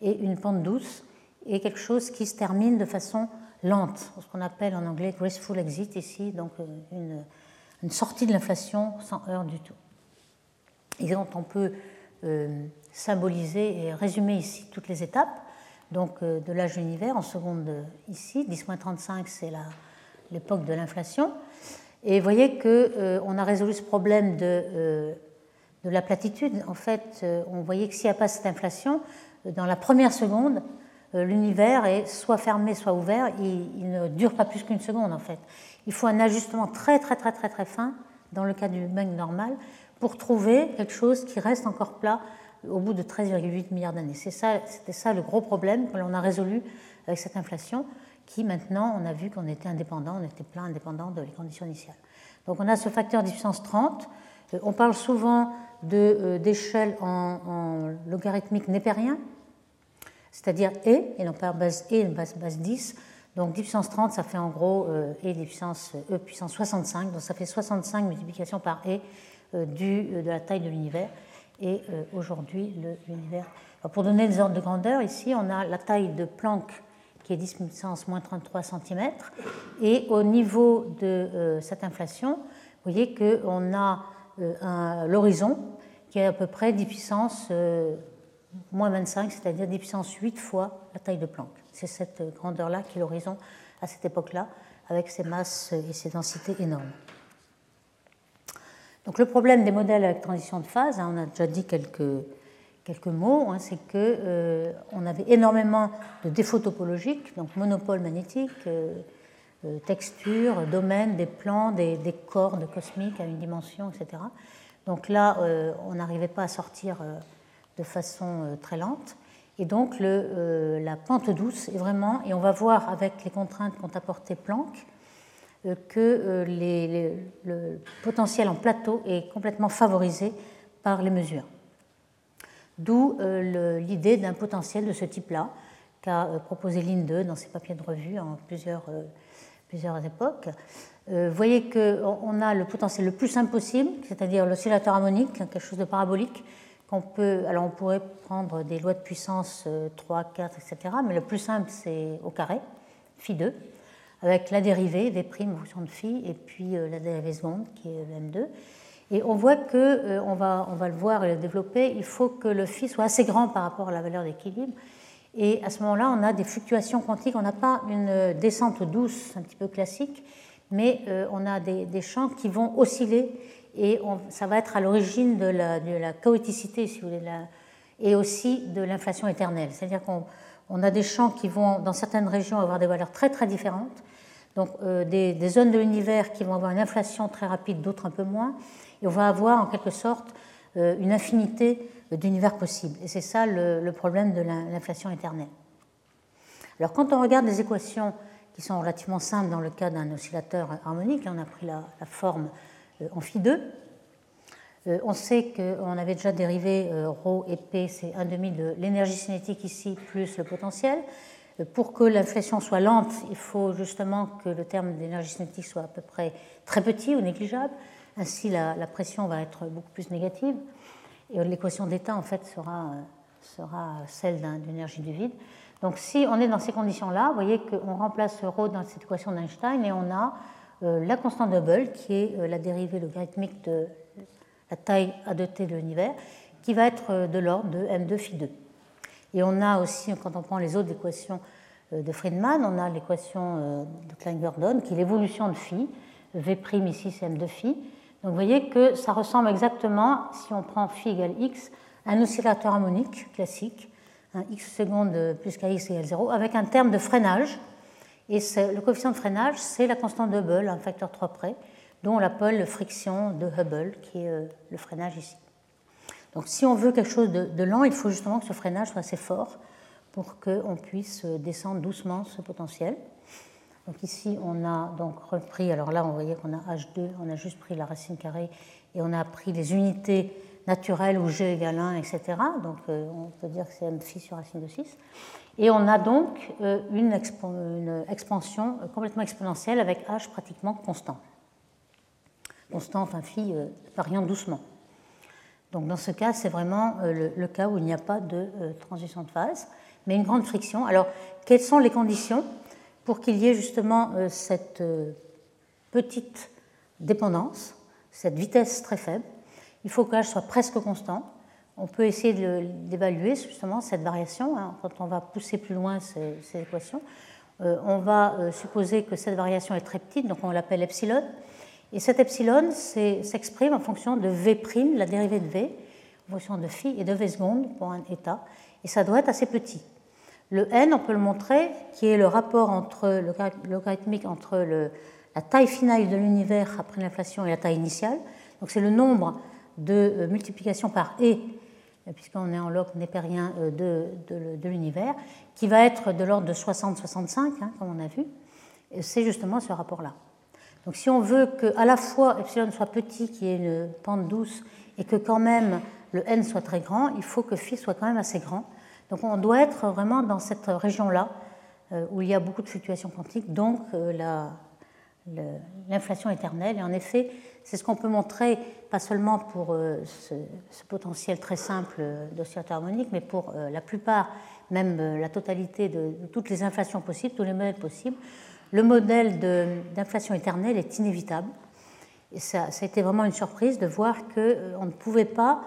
et une pente douce, et quelque chose qui se termine de façon lente, ce qu'on appelle en anglais graceful exit ici, donc euh, une, sortie de l'inflation sans heurts du tout. Et donc on peut euh, symboliser et résumer ici toutes les étapes donc, euh, de l'âge de l'univers en seconde ici. 10-35, c'est l'époque de l'inflation. Et vous voyez qu'on a résolu ce problème de, de la platitude. En fait, on voyait que s'il n'y a pas cette inflation, dans la première seconde, euh, l'univers est soit fermé, soit ouvert. Il, ne dure pas plus qu'une seconde en fait. Il faut un ajustement très très très très très fin dans le cas du Big normal pour trouver quelque chose qui reste encore plat au bout de 13,8 milliards d'années. C'était ça le gros problème que l'on a résolu avec cette inflation, qui maintenant on a vu qu'on était indépendant, on était plein indépendant de les conditions initiales. Donc on a ce facteur de puissance 30. Euh, on parle souvent euh, d'échelle en, en logarithmique népérien, c'est-à-dire E, et on parle base E, base, base 10. Donc 10 puissance 30, ça fait en gros E, E puissance, e puissance 65, donc ça fait 65 multiplications par E euh, du, euh, de la taille de l'univers. Et euh, aujourd'hui, l'univers. Pour donner des ordres de grandeur, ici, on a la taille de Planck qui est 10 puissance moins 33 cm. Et au niveau de cette inflation, vous voyez qu'on a l'horizon qui est à peu près 10 puissance moins 25, c'est-à-dire 10 puissance 8 fois la taille de Planck. C'est cette grandeur-là qui est l'horizon à cette époque-là, avec ces masses et ces densités énormes. Donc le problème des modèles avec transition de phase, hein, on a déjà dit quelques, mots, hein, c'est qu'on euh, avait énormément de défauts topologiques, donc monopole magnétique, euh, euh, texture, domaine, des plans, des, des, cordes cosmiques à une dimension, etc. Donc là, on n'arrivait pas à sortir de façon très lente. Et donc le, la pente douce est vraiment, et on va voir avec les contraintes qu'ont apporté Planck, que le potentiel en plateau est complètement favorisé par les mesures. D'où euh, l'idée d'un potentiel de ce type-là qu'a euh, proposé Linde dans ses papiers de revue en plusieurs, euh, plusieurs époques. Vous voyez qu'on a le potentiel le plus simple possible, c'est-à-dire l'oscillateur harmonique, quelque chose de parabolique, qu'on peut. Alors on pourrait prendre des lois de puissance 3, 4, etc., mais le plus simple c'est au carré, phi 2, avec la dérivée v' fonction de phi, et puis la dérivée seconde qui est m2. Et on voit que, euh, on, va, on va le voir et le développer, il faut que le phi soit assez grand par rapport à la valeur d'équilibre. Et à ce moment-là, on a des fluctuations quantiques. On n'a pas une descente douce, un petit peu classique, mais euh, on a des, champs qui vont osciller et ça va être à l'origine de la, chaoticité, si vous voulez, et aussi de l'inflation éternelle. C'est-à-dire qu'on a des champs qui vont, dans certaines régions, avoir des valeurs très très différentes. Donc euh, des, zones de l'univers qui vont avoir une inflation très rapide, d'autres un peu moins. Et on va avoir en quelque sorte euh, une infinité d'univers possibles. Et c'est ça le, problème de l'inflation éternelle. Alors quand on regarde les équations qui sont relativement simples dans le cas d'un oscillateur harmonique, on a pris la, forme euh, phi 2, euh, on sait qu'on avait déjà dérivé ρ et p, c'est un demi de l'énergie cinétique ici plus le potentiel. Pour que l'inflation soit lente, il faut justement que le terme d'énergie cinétique soit à peu près très petit ou négligeable. Ainsi, la, pression va être beaucoup plus négative. Et l'équation d'état, en fait, sera, sera celle d'une énergie du vide. Donc, si on est dans ces conditions-là, vous voyez qu'on remplace ρ dans cette équation d'Einstein et on a euh, la constante Hubble, qui est euh, la dérivée logarithmique de la taille a de t de l'univers, qui va être euh, de l'ordre de m2 phi 2. Et on a aussi, quand on prend les autres équations de Friedman, on a l'équation de Klein-Gordon, qui est l'évolution de phi, v' ici c'est m2 phi, donc vous voyez que ça ressemble exactement, si on prend phi égale x, à un oscillateur harmonique classique, un x seconde plus kx égale 0, avec un terme de freinage. Et le coefficient de freinage, c'est la constante de Hubble, un facteur 3 près, dont on l'appelle friction de Hubble, qui est euh, le freinage ici. Donc si on veut quelque chose de, lent, il faut justement que ce freinage soit assez fort pour qu'on puisse descendre doucement ce potentiel. Donc ici, on a donc repris, alors là, on voyait qu'on a H2, on a juste pris la racine carrée et on a pris les unités naturelles où G égale 1, etc. Donc euh, on peut dire que c'est m phi sur racine de 6. Et on a donc euh, une, expansion euh, complètement exponentielle avec H pratiquement constant. Constant, enfin phi variant doucement. Donc dans ce cas, c'est vraiment le, cas où il n'y a pas de transition de phase, mais une grande friction. Alors, quelles sont les conditions pour qu'il y ait justement euh, cette euh, petite dépendance, cette vitesse très faible? Il faut que l'âge soit presque constant. On peut essayer d'évaluer justement cette variation hein, quand on va pousser plus loin ces, équations. Euh, on va supposer que cette variation est très petite, donc on l'appelle epsilon. Et cet epsilon s'exprime en fonction de v', la dérivée de v, en fonction de phi et de v seconde pour un état. Et ça doit être assez petit. Le n, on peut le montrer, qui est le rapport entre, logarithmique entre la taille finale de l'univers après l'inflation et la taille initiale. Donc c'est le nombre de euh, multiplications par e, puisqu'on est en log népérien euh, de, de, l'univers, qui va être de l'ordre de 60-65, hein, comme on a vu. C'est justement ce rapport-là. Donc si on veut que à la fois epsilon soit petit, qui est une pente douce, et que quand même le n soit très grand, il faut que phi soit quand même assez grand donc on doit être vraiment dans cette région-là euh, où il y a beaucoup de fluctuations quantiques, donc euh, l'inflation éternelle. Et en effet, c'est ce qu'on peut montrer, pas seulement pour euh, ce, potentiel très simple d'oscillateur harmonique, mais pour la plupart, même la totalité de, toutes les inflations possibles, tous les modèles possibles. Le modèle d'inflation éternelle est inévitable. Et ça, a été vraiment une surprise de voir qu'on ne pouvait pas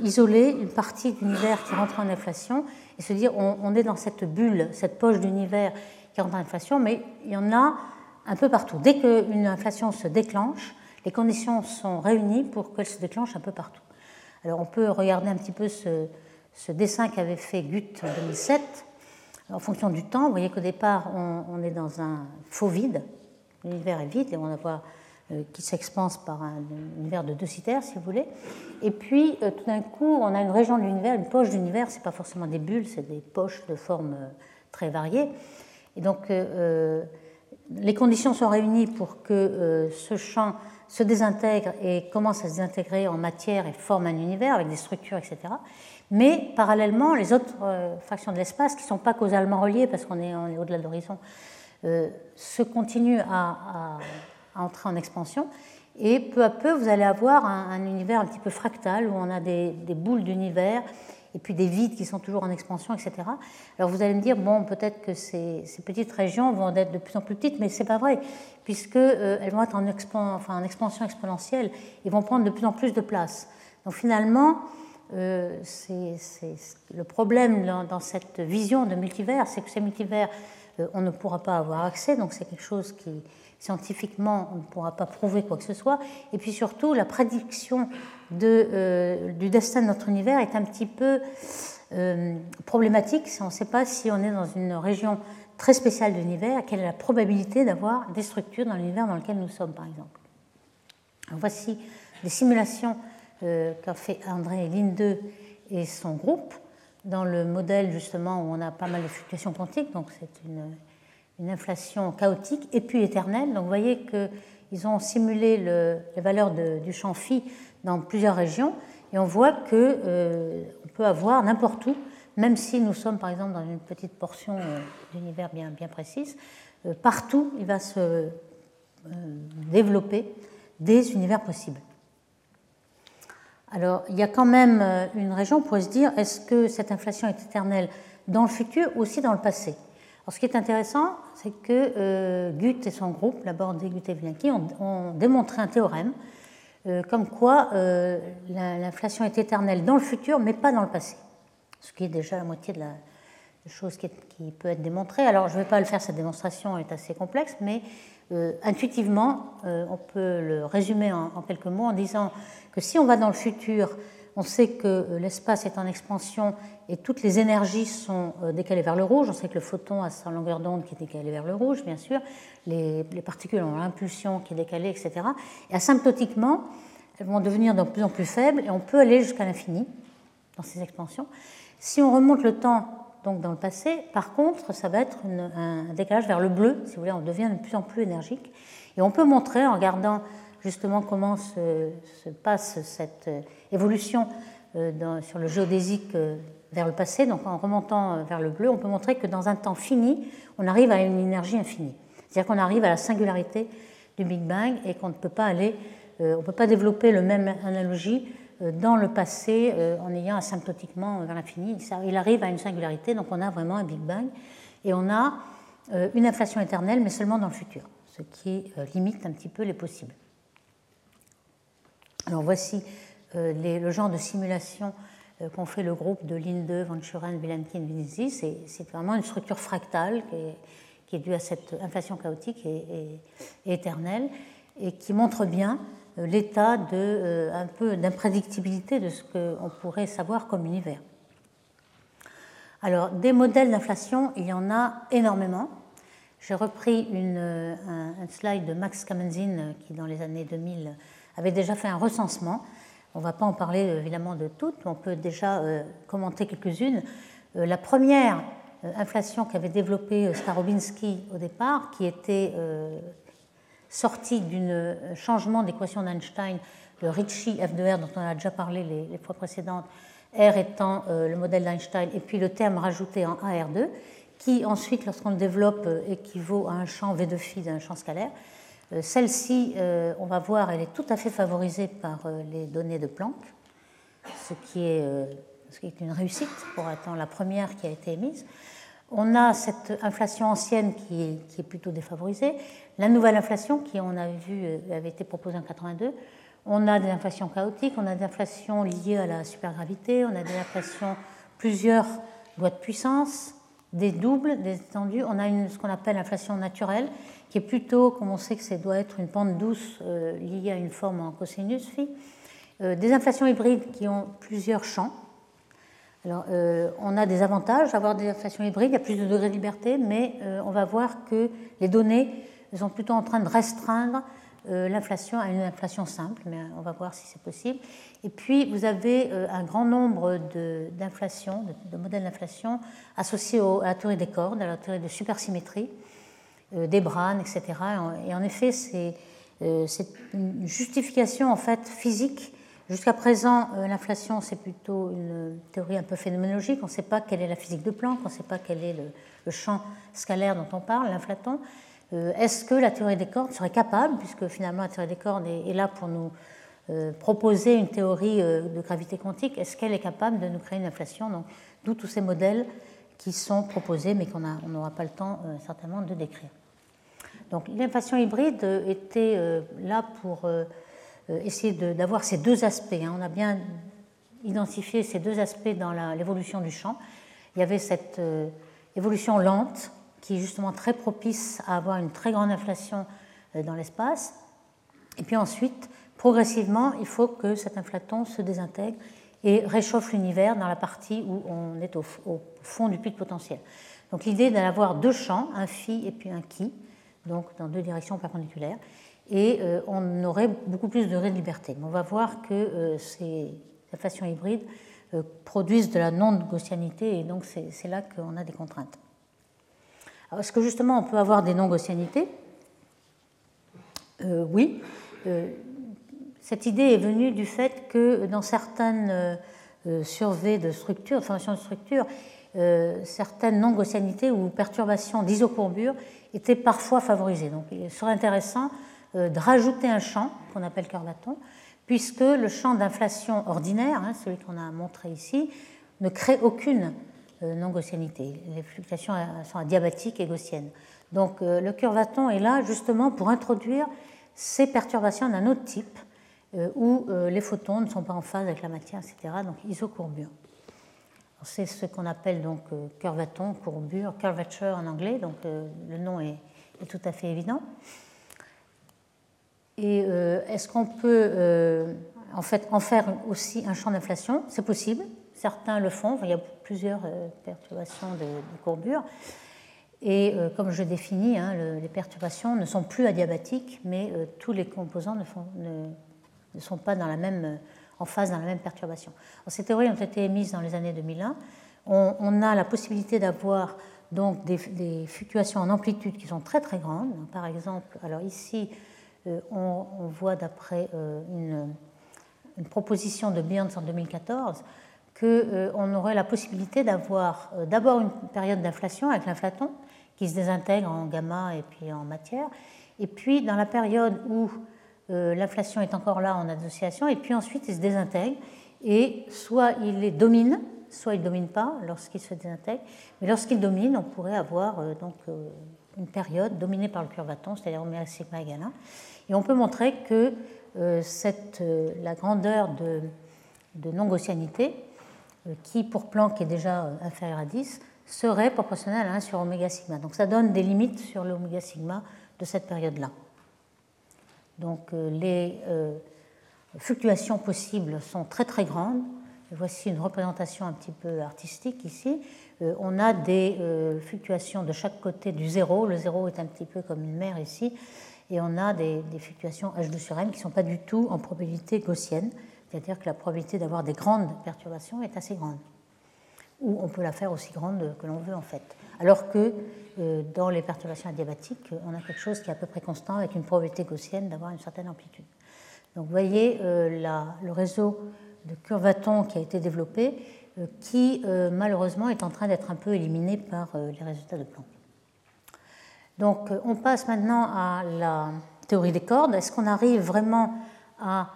isoler une partie d'univers qui rentre en inflation et se dire on, est dans cette bulle, cette poche d'univers qui rentre en inflation, mais il y en a un peu partout. Dès qu'une inflation se déclenche, les conditions sont réunies pour qu'elle se déclenche un peu partout. Alors on peut regarder un petit peu ce, dessin qu'avait fait Guth en 2007. En fonction du temps, vous voyez qu'au départ, on, est dans un faux vide. L'univers est vide et on voit euh, qui s'expanse par un univers de deux citerres, si vous voulez. Et puis, euh, tout d'un coup, on a une région de l'univers, une poche d'univers. Ce n'est pas forcément des bulles, c'est des poches de formes euh, très variées. Et donc, les conditions sont réunies pour que ce champ se désintègre et commence à se désintégrer en matière et forme un univers avec des structures, etc. Mais parallèlement, les autres euh, fractions de l'espace, qui ne sont pas causalement reliées parce qu'on est, au-delà de l'horizon, euh, se continuent à, entrer en expansion. Et peu à peu, vous allez avoir un, univers un petit peu fractal où on a des boules d'univers et puis des vides qui sont toujours en expansion, etc. Alors vous allez me dire, bon, peut-être que ces, petites régions vont être de plus en plus petites, mais ce n'est pas vrai, puisqu'elles euh, vont être en, expansion exponentielle et vont prendre de plus en plus de place. Donc finalement, euh, c'est le problème dans, cette vision de multivers, c'est que ces multivers, euh, on ne pourra pas avoir accès, donc c'est quelque chose qui, scientifiquement, on ne pourra pas prouver quoi que ce soit. Et puis surtout, la prédiction de, euh, du destin de notre univers est un petit peu euh, problématique. On ne sait pas si on est dans une région très spéciale de l'univers, quelle est la probabilité d'avoir des structures dans l'univers dans lequel nous sommes, par exemple. voici des simulations euh, qu'a fait André Linde et son groupe dans le modèle justement où on a pas mal de fluctuations quantiques, donc c'est une une inflation chaotique et puis éternelle. Donc vous voyez qu'ils ont simulé le, les valeurs du champ phi dans plusieurs régions et on voit qu'on euh, peut avoir n'importe où, même si nous sommes par exemple dans une petite portion euh, d'univers bien, bien précise, euh, partout il va se développer des univers possibles. Alors il y a quand même une région, on pourrait se dire, est-ce que cette inflation est éternelle dans le futur ou aussi dans le passé? Ce qui est intéressant, c'est que euh, Guth et son groupe, Laborde, Guth et Vilenki, ont, démontré un théorème euh, comme quoi euh, l'inflation est éternelle dans le futur, mais pas dans le passé. Ce qui est déjà la moitié de la chose qui, peut être démontrée. Alors, je ne vais pas le faire, cette démonstration est assez complexe, mais intuitivement, on peut le résumer en, quelques mots en disant que si on va dans le futur on sait que euh, l'espace est en expansion et toutes les énergies sont euh, décalées vers le rouge. On sait que le photon a sa longueur d'onde qui est décalée vers le rouge, bien sûr. Les, particules ont l'impulsion qui est décalée, etc. Et asymptotiquement, elles vont devenir de plus en plus faibles et on peut aller jusqu'à l'infini dans ces expansions. Si on remonte le temps donc dans le passé, par contre, ça va être un décalage vers le bleu, si vous voulez, on devient de plus en plus énergique. Et on peut montrer en regardant justement comment se, passe cette évolution euh, sur le géodésique euh, vers le passé, donc en remontant vers le bleu, on peut montrer que dans un temps fini, on arrive à une énergie infinie. C'est-à-dire qu'on arrive à la singularité du Big Bang et qu'on ne peut pas aller, on peut pas développer le même analogie dans le passé en ayant asymptotiquement vers l'infini. Il arrive à une singularité, donc on a vraiment un Big Bang et on a une inflation éternelle, mais seulement dans le futur, ce qui limite un petit peu les possibles. Alors voici euh, le genre de simulation euh, qu'ont fait le groupe de Linde, Van Schuren, Vilentin, Vinizzi. C'est vraiment une structure fractale qui est, due à cette inflation chaotique et, éternelle et qui montre bien euh, l'état de, d'imprédictibilité de ce qu'on pourrait savoir comme univers. Alors, des modèles d'inflation, il y en a énormément. J'ai repris une, un, un, slide de Max Kamenzin qui, dans les années 2000, avait déjà fait un recensement. On ne va pas en parler évidemment de toutes, mais on peut déjà euh, commenter quelques-unes. Euh, la première euh, inflation qu'avait développée Starobinski au départ, qui était sortie d'un changement d'équation d'Einstein, le Ricci F de R dont on a déjà parlé les, fois précédentes, R étant le modèle d'Einstein, et puis le terme rajouté en AR2, qui ensuite, lorsqu'on le développe, équivaut à un champ V de phi d'un champ scalaire. Euh, celle-ci, euh, on va voir, elle est tout à fait favorisée par euh, les données de Planck, ce qui est, une réussite pour être la première qui a été émise. On a cette inflation ancienne qui est, plutôt défavorisée. La nouvelle inflation, qui on avait vu avait été proposée en 82, On a des inflations chaotiques, on a des inflations liées à la supergravité, on a des inflations plusieurs lois de puissance, des doubles, des étendues. On a ce qu'on appelle l'inflation naturelle, qui est plutôt, comme on sait que ça doit être une pente douce euh, liée à une forme en cosinus phi. Euh, des inflations hybrides qui ont plusieurs champs. Alors, euh, on a des avantages à avoir des inflations hybrides, il y a plus de degrés de liberté, mais on va voir que les données sont plutôt en train de restreindre l'inflation à une inflation simple, mais on va voir si c'est possible. Et puis, vous avez un grand nombre d'inflations, de, modèles d'inflation associés à la théorie des cordes, à la théorie de supersymétrie. Euh, des branes, etc. Et en effet, euh, c'est une justification en fait physique. Jusqu'à présent, euh, l'inflation, c'est plutôt une théorie un peu phénoménologique. On ne sait pas quelle est la physique de Planck, on ne sait pas quel est le, champ scalaire dont on parle, l'inflaton. Est-ce que la théorie des cordes serait capable, puisque finalement la théorie des cordes est, là pour nous proposer une théorie de gravité quantique, est-ce qu'elle est capable de nous créer une inflation? D'où tous ces modèles qui sont proposés, mais qu'on n'aura pas le temps certainement de décrire. Donc l'inflation hybride était euh, là pour euh, euh, essayer d'avoir ces deux aspects. Hein. On a bien identifié ces deux aspects dans l'évolution du champ. Il y avait cette évolution lente qui est justement très propice à avoir une très grande inflation dans l'espace. Et puis ensuite, progressivement, il faut que cet inflaton se désintègre et réchauffe l'univers dans la partie où on est au, fond du puits potentiel. Donc l'idée d'avoir deux champs, un phi et puis un qui, donc dans deux directions perpendiculaires, et euh, on aurait beaucoup plus de liberté. on va voir que euh, ces inflations hybrides euh, produisent de la non-gaussianité, et donc c'est là qu'on a des contraintes. Est-ce que justement on peut avoir des non-gaussianités? Oui. cette idée est venue du fait que dans certaines surveys de structure, de formation de structure, certaines non-gaussianités ou perturbations d'isocourbure était parfois favorisé. Donc il serait intéressant euh, de rajouter un champ qu'on appelle curvaton, puisque le champ d'inflation ordinaire, hein, celui qu'on a montré ici, ne crée aucune euh, non-gaussianité. Les fluctuations euh, sont adiabatiques et gaussiennes. Donc le curvaton est là justement pour introduire ces perturbations d'un autre type, où les photons ne sont pas en phase avec la matière, etc. Donc isocourbure. C'est ce qu'on appelle donc euh, curvaton, courbure, curvature en anglais, donc euh, le nom est, tout à fait évident. Et euh, est-ce qu'on peut en fait en faire aussi un champ d'inflation? C'est possible, certains le font, il y a plusieurs perturbations de, courbure. Et comme je définis, hein, les perturbations ne sont plus adiabatiques, mais tous les composants ne, ne, sont pas dans la même en phase dans la même perturbation. ces théories ont été émises dans les années 2001. On, a la possibilité d'avoir donc des, fluctuations en amplitude qui sont très très grandes. Par exemple, alors ici, euh, on, voit d'après euh, une, proposition de Burns en 2014 qu'on euh, aurait la possibilité d'avoir d'abord une période d'inflation avec l'inflaton qui se désintègre en gamma et puis en matière, et puis dans la période où l'inflation est encore là en association, et puis ensuite il se désintègre, et soit il les domine, soit il ne domine pas lorsqu'il se désintègre, mais lorsqu'il domine, on pourrait avoir euh, donc, euh, une période dominée par le curvaton, c'est-à-dire oméga sigma égale 1, et on peut montrer que la grandeur de, non-gaussianité, qui pour Planck est déjà inférieure à 10, serait proportionnelle à 1 sur oméga sigma. Donc ça donne des limites sur l'oméga sigma de cette période-là. Donc euh, les euh, fluctuations possibles sont très très grandes. Voici une représentation un petit peu artistique ici. Euh, on a des fluctuations de chaque côté du zéro. Le zéro est un petit peu comme une mer ici. Et on a des, fluctuations H2 sur M qui ne sont pas du tout en probabilité gaussienne. C'est-à-dire que la probabilité d'avoir des grandes perturbations est assez grande. Ou on peut la faire aussi grande que l'on veut en fait. Alors que euh, dans les perturbations adiabatiques, on a quelque chose qui est à peu près constant avec une probabilité gaussienne d'avoir une certaine amplitude. Donc vous voyez euh, le réseau de curvatons qui a été développé, euh, qui malheureusement est en train d'être un peu éliminé par les résultats de Planck. Donc on passe maintenant à la théorie des cordes. Est-ce qu'on arrive vraiment à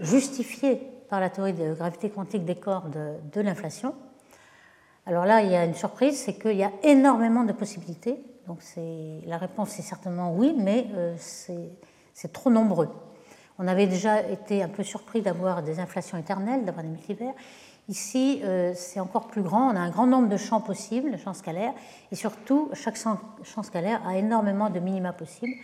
justifier par la théorie de gravité quantique des cordes de l'inflation? Alors là, il y a une surprise, c'est qu'il y a énormément de possibilités. Donc la réponse est certainement oui, mais euh, c'est trop nombreux. On avait déjà été un peu surpris d'avoir des inflations éternelles, d'avoir des multivers. Ici, euh, c'est encore plus grand. On a un grand nombre de champs possibles, champs scalaires, et surtout, chaque champ scalaire a énormément de minima possibles.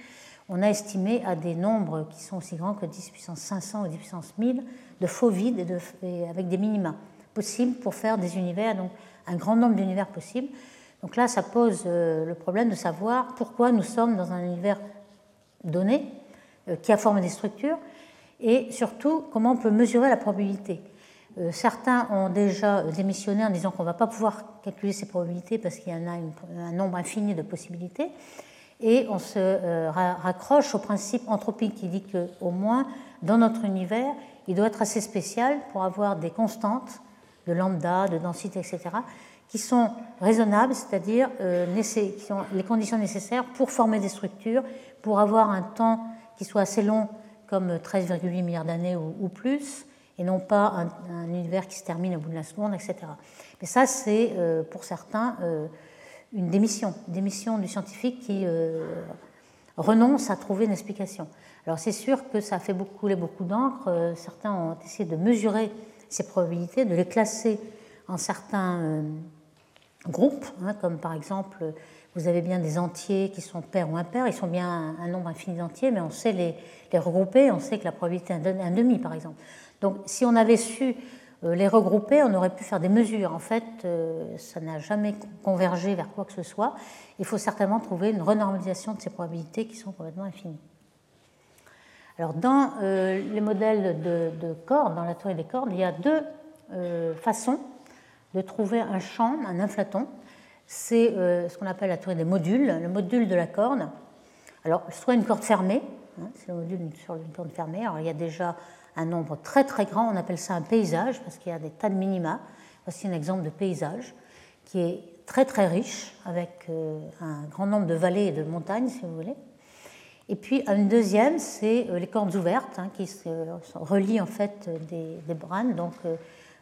On a estimé à des nombres qui sont aussi grands que 10 puissance 500 ou 10 puissance 1000 de faux vides avec des minima possibles pour faire des univers, un grand nombre d'univers possibles. Donc là, ça pose euh, le problème de savoir pourquoi nous sommes dans un univers donné, euh, qui a formé des structures, et surtout comment on peut mesurer la probabilité. Euh, certains ont déjà démissionné en disant qu'on ne va pas pouvoir calculer ces probabilités parce qu'il y en a un nombre infini de possibilités. Et on se raccroche au principe anthropique qui dit qu'au moins dans notre univers, il doit être assez spécial pour avoir des constantes de lambda, de densité, etc., qui sont raisonnables, c'est-à-dire euh, qui ont les conditions nécessaires pour former des structures, pour avoir un temps qui soit assez long, comme 13,8 milliards d'années ou, plus, et non pas un, univers qui se termine au bout de la seconde, etc. Mais ça, c'est euh, pour certains euh, une démission, démission du scientifique qui renonce à trouver une explication. Alors c'est sûr que ça a fait beaucoup, couler beaucoup d'encre. certains ont essayé de mesurer ces probabilités, de les classer en certains groupes, hein, comme par exemple, vous avez bien des entiers qui sont pairs ou impairs, ils sont bien un, nombre infini d'entiers, mais on sait les, regrouper, on sait que la probabilité est un demi, par exemple. Donc si on avait su euh, les regrouper, on aurait pu faire des mesures. En fait, euh, ça n'a jamais convergé vers quoi que ce soit. Il faut certainement trouver une renormalisation de ces probabilités qui sont complètement infinies. Alors, dans euh, les modèles de, de, cordes, dans la théorie des cordes, il y a deux façons de trouver un champ, un inflaton. C'est euh, ce qu'on appelle la théorie des modules, le module de la corde. Alors, soit une corde fermée, hein, c'est le module sur une corde fermée. Alors, il y a déjà un nombre très très grand, on appelle ça un paysage, parce qu'il y a des tas de minima. Voici un exemple de paysage qui est très très riche, avec euh, un grand nombre de vallées et de montagnes, si vous voulez. Et puis, une deuxième, c'est euh, les cordes ouvertes, hein, qui relient en fait des, des branes. Donc,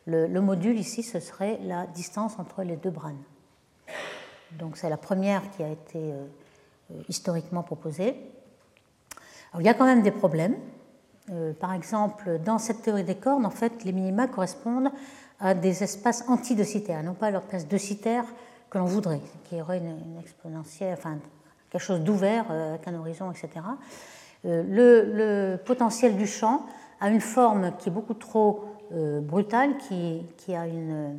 le, module ici, ce serait la distance entre les deux branes. Donc c'est la première qui a été euh, euh, historiquement proposée. il y a quand même des problèmes. Euh, par exemple, dans cette théorie des cordes, en fait, les minima correspondent à des espaces antidocitaires, non pas à leur place docitaire que l'on voudrait, qui aurait une, exponentielle, quelque chose d'ouvert avec un horizon, etc. le, potentiel du champ a une forme qui est beaucoup trop euh, brutale qui, a une,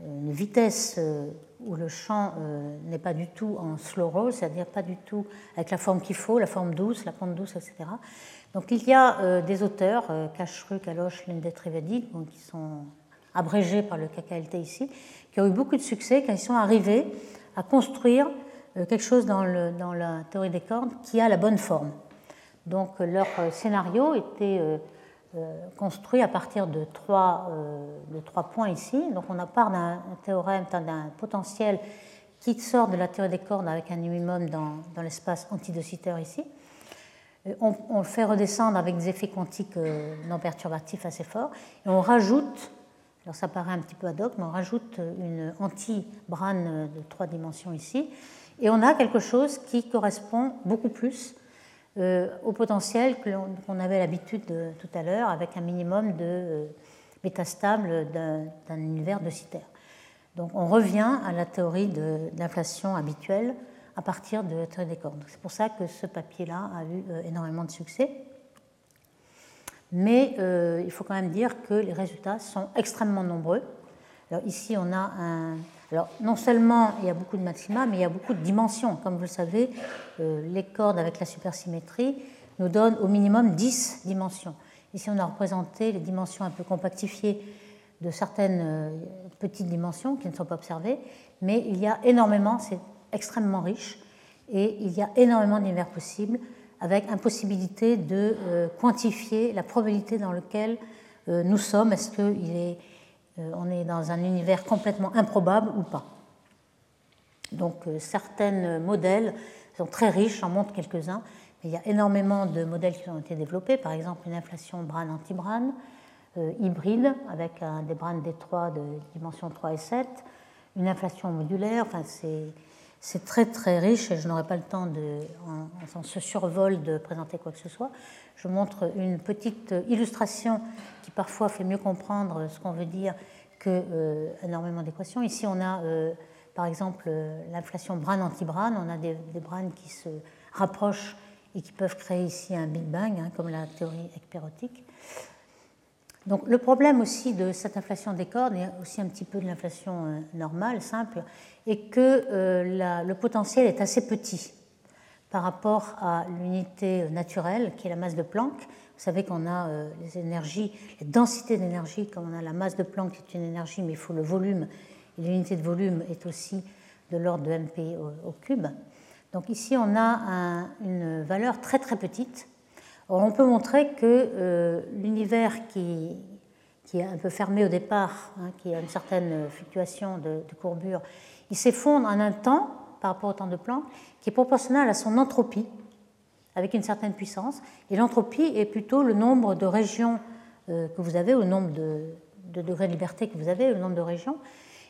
vitesse euh, où le champ euh, n'est pas du tout en slow roll, c'est-à-dire pas du tout avec la forme qu'il faut, la forme douce, la pente douce, etc. Donc il y a des auteurs, Cachru, Kaloche, Lindet Trivedi, qui sont abrégés par le KKLT ici, qui ont eu beaucoup de succès quand ils sont arrivés à construire quelque chose dans, la théorie des cordes qui a la bonne forme. Donc leur scénario était euh, construit à partir de trois, euh, points ici. Donc on a part d'un théorème, d'un potentiel qui sort de la théorie des cordes avec un minimum dans, dans l'espace antidociteur ici. Euh, on, on, le fait redescendre avec des effets quantiques non perturbatifs assez forts. Et on rajoute, alors ça paraît un petit peu ad hoc, mais on rajoute une anti-brane de trois dimensions ici. Et on a quelque chose qui correspond beaucoup plus euh, au potentiel qu'on avait l'habitude tout à l'heure, avec un minimum de euh, métastables d'un univers de citer. Donc on revient à la théorie de l'inflation habituelle à partir de la théorie des cordes. C'est pour ça que ce papier-là a eu euh, énormément de succès. Mais il faut quand même dire que les résultats sont extrêmement nombreux. Alors ici, on a un, alors, non seulement il y a beaucoup de maxima, mais il y a beaucoup de dimensions. Comme vous le savez, euh, les cordes avec la supersymétrie nous donnent au minimum 10 dimensions. Ici, on a représenté les dimensions un peu compactifiées de certaines euh, petites dimensions qui ne sont pas observées, mais il y a énormément, c'est extrêmement riche, et il y a énormément d'univers possibles, avec impossibilité de euh, quantifier la probabilité dans laquelle nous sommes. Est-ce qu'il est on est dans un univers complètement improbable ou pas. Donc euh, certains modèles sont très riches, j'en montre quelques-uns, mais il y a énormément de modèles qui ont été développés, par exemple une inflation brane-anti-brane, euh, hybride, avec des branes d'étroit de dimension 3 et 7, une inflation modulaire, enfin c'est c'est très très riche et je n'aurai pas le temps de, en, ce survol de présenter quoi que ce soit. Je montre une petite illustration qui parfois fait mieux comprendre ce qu'on veut dire que énormément d'équations. Ici, on a par exemple l'inflation brane-anti-brane. On a des, branes qui se rapprochent et qui peuvent créer ici un Big Bang, hein, comme la théorie ecpérotique. Donc le problème aussi de cette inflation des cordes, et aussi un petit peu de l'inflation euh, normale, simple, est que euh, le potentiel est assez petit par rapport à l'unité naturelle qui est la masse de Planck. Vous savez qu'on a euh, les énergies, les densités d'énergie, comme on a la masse de Planck qui est une énergie, mais il faut le volume, et l'unité de volume est aussi de l'ordre de MP au cube. Donc ici, on a une valeur très très petite. On peut montrer que euh, l'univers qui, est un peu fermé au départ, hein, qui a une certaine fluctuation de, courbure, il s'effondre en un temps par rapport au temps de Planck qui est proportionnel à son entropie avec une certaine puissance. Et l'entropie est plutôt le nombre de régions euh, que vous avez, le nombre de, de, degrés de liberté que vous avez, le nombre de régions.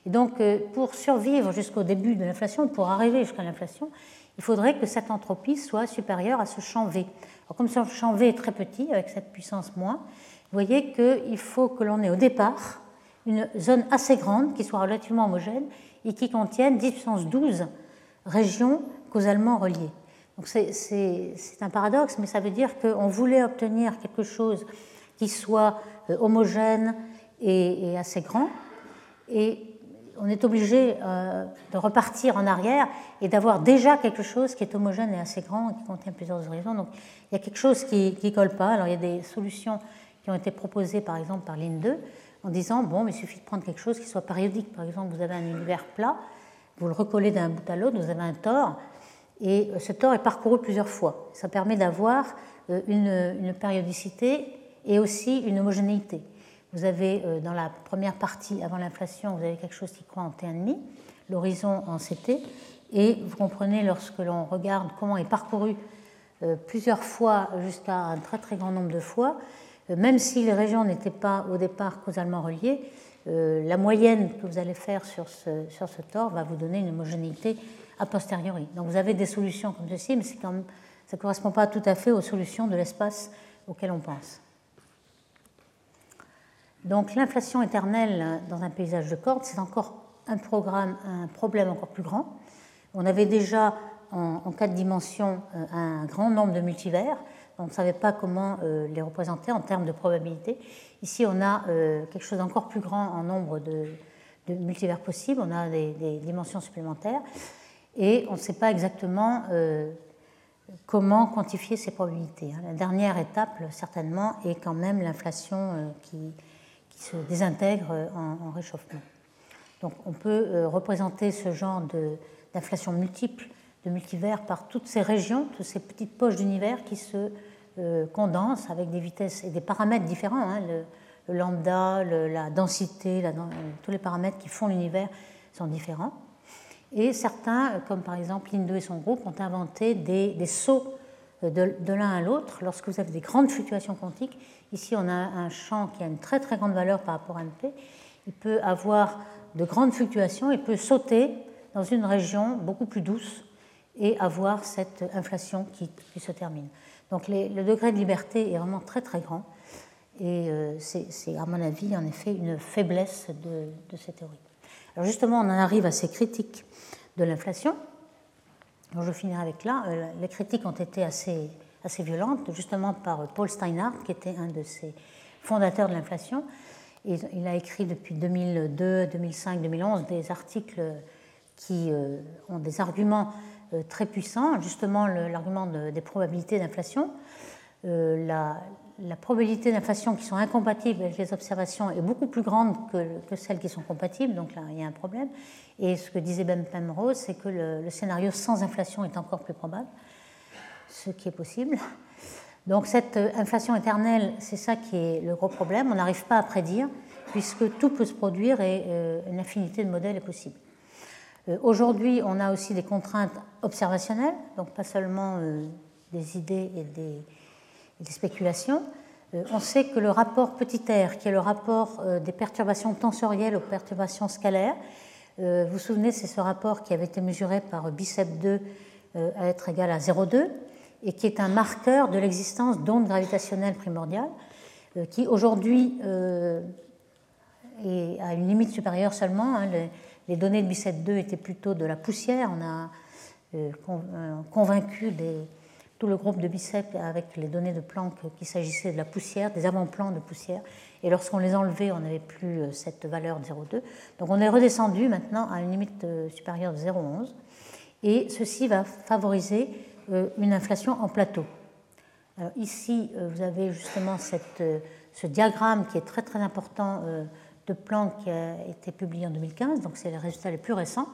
Et donc, euh, pour survivre jusqu'au début de l'inflation, pour arriver jusqu'à l'inflation, il faudrait que cette entropie soit supérieure à ce champ V. Alors, comme ce champ V est très petit, avec cette puissance moins, vous voyez qu'il faut que l'on ait au départ une zone assez grande qui soit relativement homogène et qui contienne 10 puissance 12 régions causalement reliées. Donc c'est un paradoxe, mais ça veut dire qu'on voulait obtenir quelque chose qui soit euh, homogène et, et assez grand, et on est obligé euh, de repartir en arrière et d'avoir déjà quelque chose qui est homogène et assez grand et qui contient plusieurs horizons. Donc il y a quelque chose qui ne colle pas. Alors il y a des solutions qui ont été proposées par exemple par l'IN 2 en disant bon, il suffit de prendre quelque chose qui soit périodique. Par exemple, vous avez un univers plat, vous le recollez d'un bout à l'autre, vous avez un tore et ce tore est parcouru plusieurs fois. Ça permet d'avoir euh, une périodicité et aussi une homogénéité. Vous avez euh, dans la première partie, avant l'inflation, vous avez quelque chose qui croît en T1,5, l'horizon en CT, et vous comprenez lorsque l'on regarde comment est parcouru euh, plusieurs fois jusqu'à un très très grand nombre de fois, euh, même si les régions n'étaient pas au départ causalement reliées, la moyenne que vous allez faire sur ce, sur ce tort va vous donner une homogénéité a posteriori. Donc vous avez des solutions comme ceci, mais quand même, ça ne correspond pas tout à fait aux solutions de l'espace auquel on pense. Donc l'inflation éternelle dans un paysage de cordes, c'est encore un, problème encore plus grand. On avait déjà en, quatre dimensions euh, un grand nombre de multivers. On ne savait pas comment euh, les représenter en termes de probabilité. Ici, on a euh, quelque chose d'encore plus grand en nombre de, multivers possibles. On a des, dimensions supplémentaires. Et on ne sait pas exactement comment quantifier ces probabilités. Hein. La dernière étape, certainement, est quand même l'inflation qui, qui se désintègrent en, réchauffement. Donc on peut euh, représenter ce genre d'inflation multiple, de multivers, par toutes ces régions, toutes ces petites poches d'univers qui se euh, condensent avec des vitesses et des paramètres différents. Hein, le, lambda, la densité, tous les paramètres qui font l'univers sont différents. Et certains, comme par exemple Lindo et son groupe, ont inventé des, des sauts de, l'un à l'autre. Lorsque vous avez des grandes fluctuations quantiques, Ici, on a un champ qui a une très très grande valeur par rapport à MP. Il peut avoir de grandes fluctuations, il peut sauter dans une région beaucoup plus douce et avoir cette inflation qui, se termine. Donc le degré de liberté est vraiment très très grand et euh, c'est à mon avis en effet une faiblesse de, de ces théories. Alors justement, on en arrive à ces critiques de l'inflation. Je finirai avec là. Euh, les critiques ont été assez assez violente, justement par Paul Steinhardt, qui était un de ses fondateurs de l'inflation. Il a écrit depuis 2002, 2005, 2011 des articles qui euh, ont des arguments euh, très puissants, justement l'argument des probabilités d'inflation. Euh, la, probabilité d'inflation qui sont incompatibles avec les observations est beaucoup plus grande que, celles qui sont compatibles, donc là il y a un problème. Et ce que disait Ben Penrose, c'est que le scénario sans inflation est encore plus probable ce qui est possible. Donc cette euh, inflation éternelle, c'est ça qui est le gros problème. On n'arrive pas à prédire puisque tout peut se produire et euh, une infinité de modèles est possible. Euh, aujourd'hui, on a aussi des contraintes observationnelles, donc pas seulement des idées et des, des spéculations. On sait que le rapport petit r, qui est le rapport des perturbations tensorielles aux perturbations scalaires, vous vous souvenez, c'est ce rapport qui avait été mesuré par BICEP 2 à être égal à 0,2 et qui est un marqueur de l'existence d'ondes gravitationnelles primordiales qui aujourd'hui est à une limite supérieure seulement. Hein, les, données de BICEP 2 étaient plutôt de la poussière. On a convaincu des, le groupe de BICEP avec les données de Planck qu'il s'agissait de la poussière, des avant-plans de poussière. Et lorsqu'on les enlevait, on n'avait plus euh, cette valeur de 0,2. Donc on est redescendu maintenant à une limite euh, supérieure de 0,11. Et ceci va favoriser euh, une inflation en plateau. Alors ici, vous avez justement ce diagramme qui est très très important de Planck qui a été publié en 2015, donc c'est les résultats les plus récents.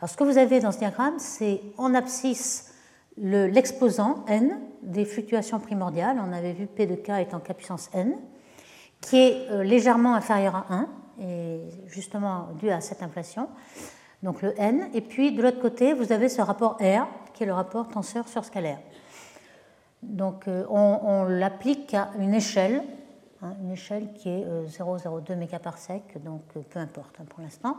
Alors ce que vous avez dans ce diagramme, c'est en abscisse l'exposant n des fluctuations primordiales, on avait vu P de K étant K puissance n, qui est euh, légèrement inférieur à 1, et justement dû à cette inflation, donc le n. Et puis de l'autre côté, vous avez ce rapport R, qui est le rapport tenseur sur scalaire. Donc euh, on, l'applique à une échelle, hein, une échelle qui est 0,02 euh, sec donc peu importe hein, pour l'instant.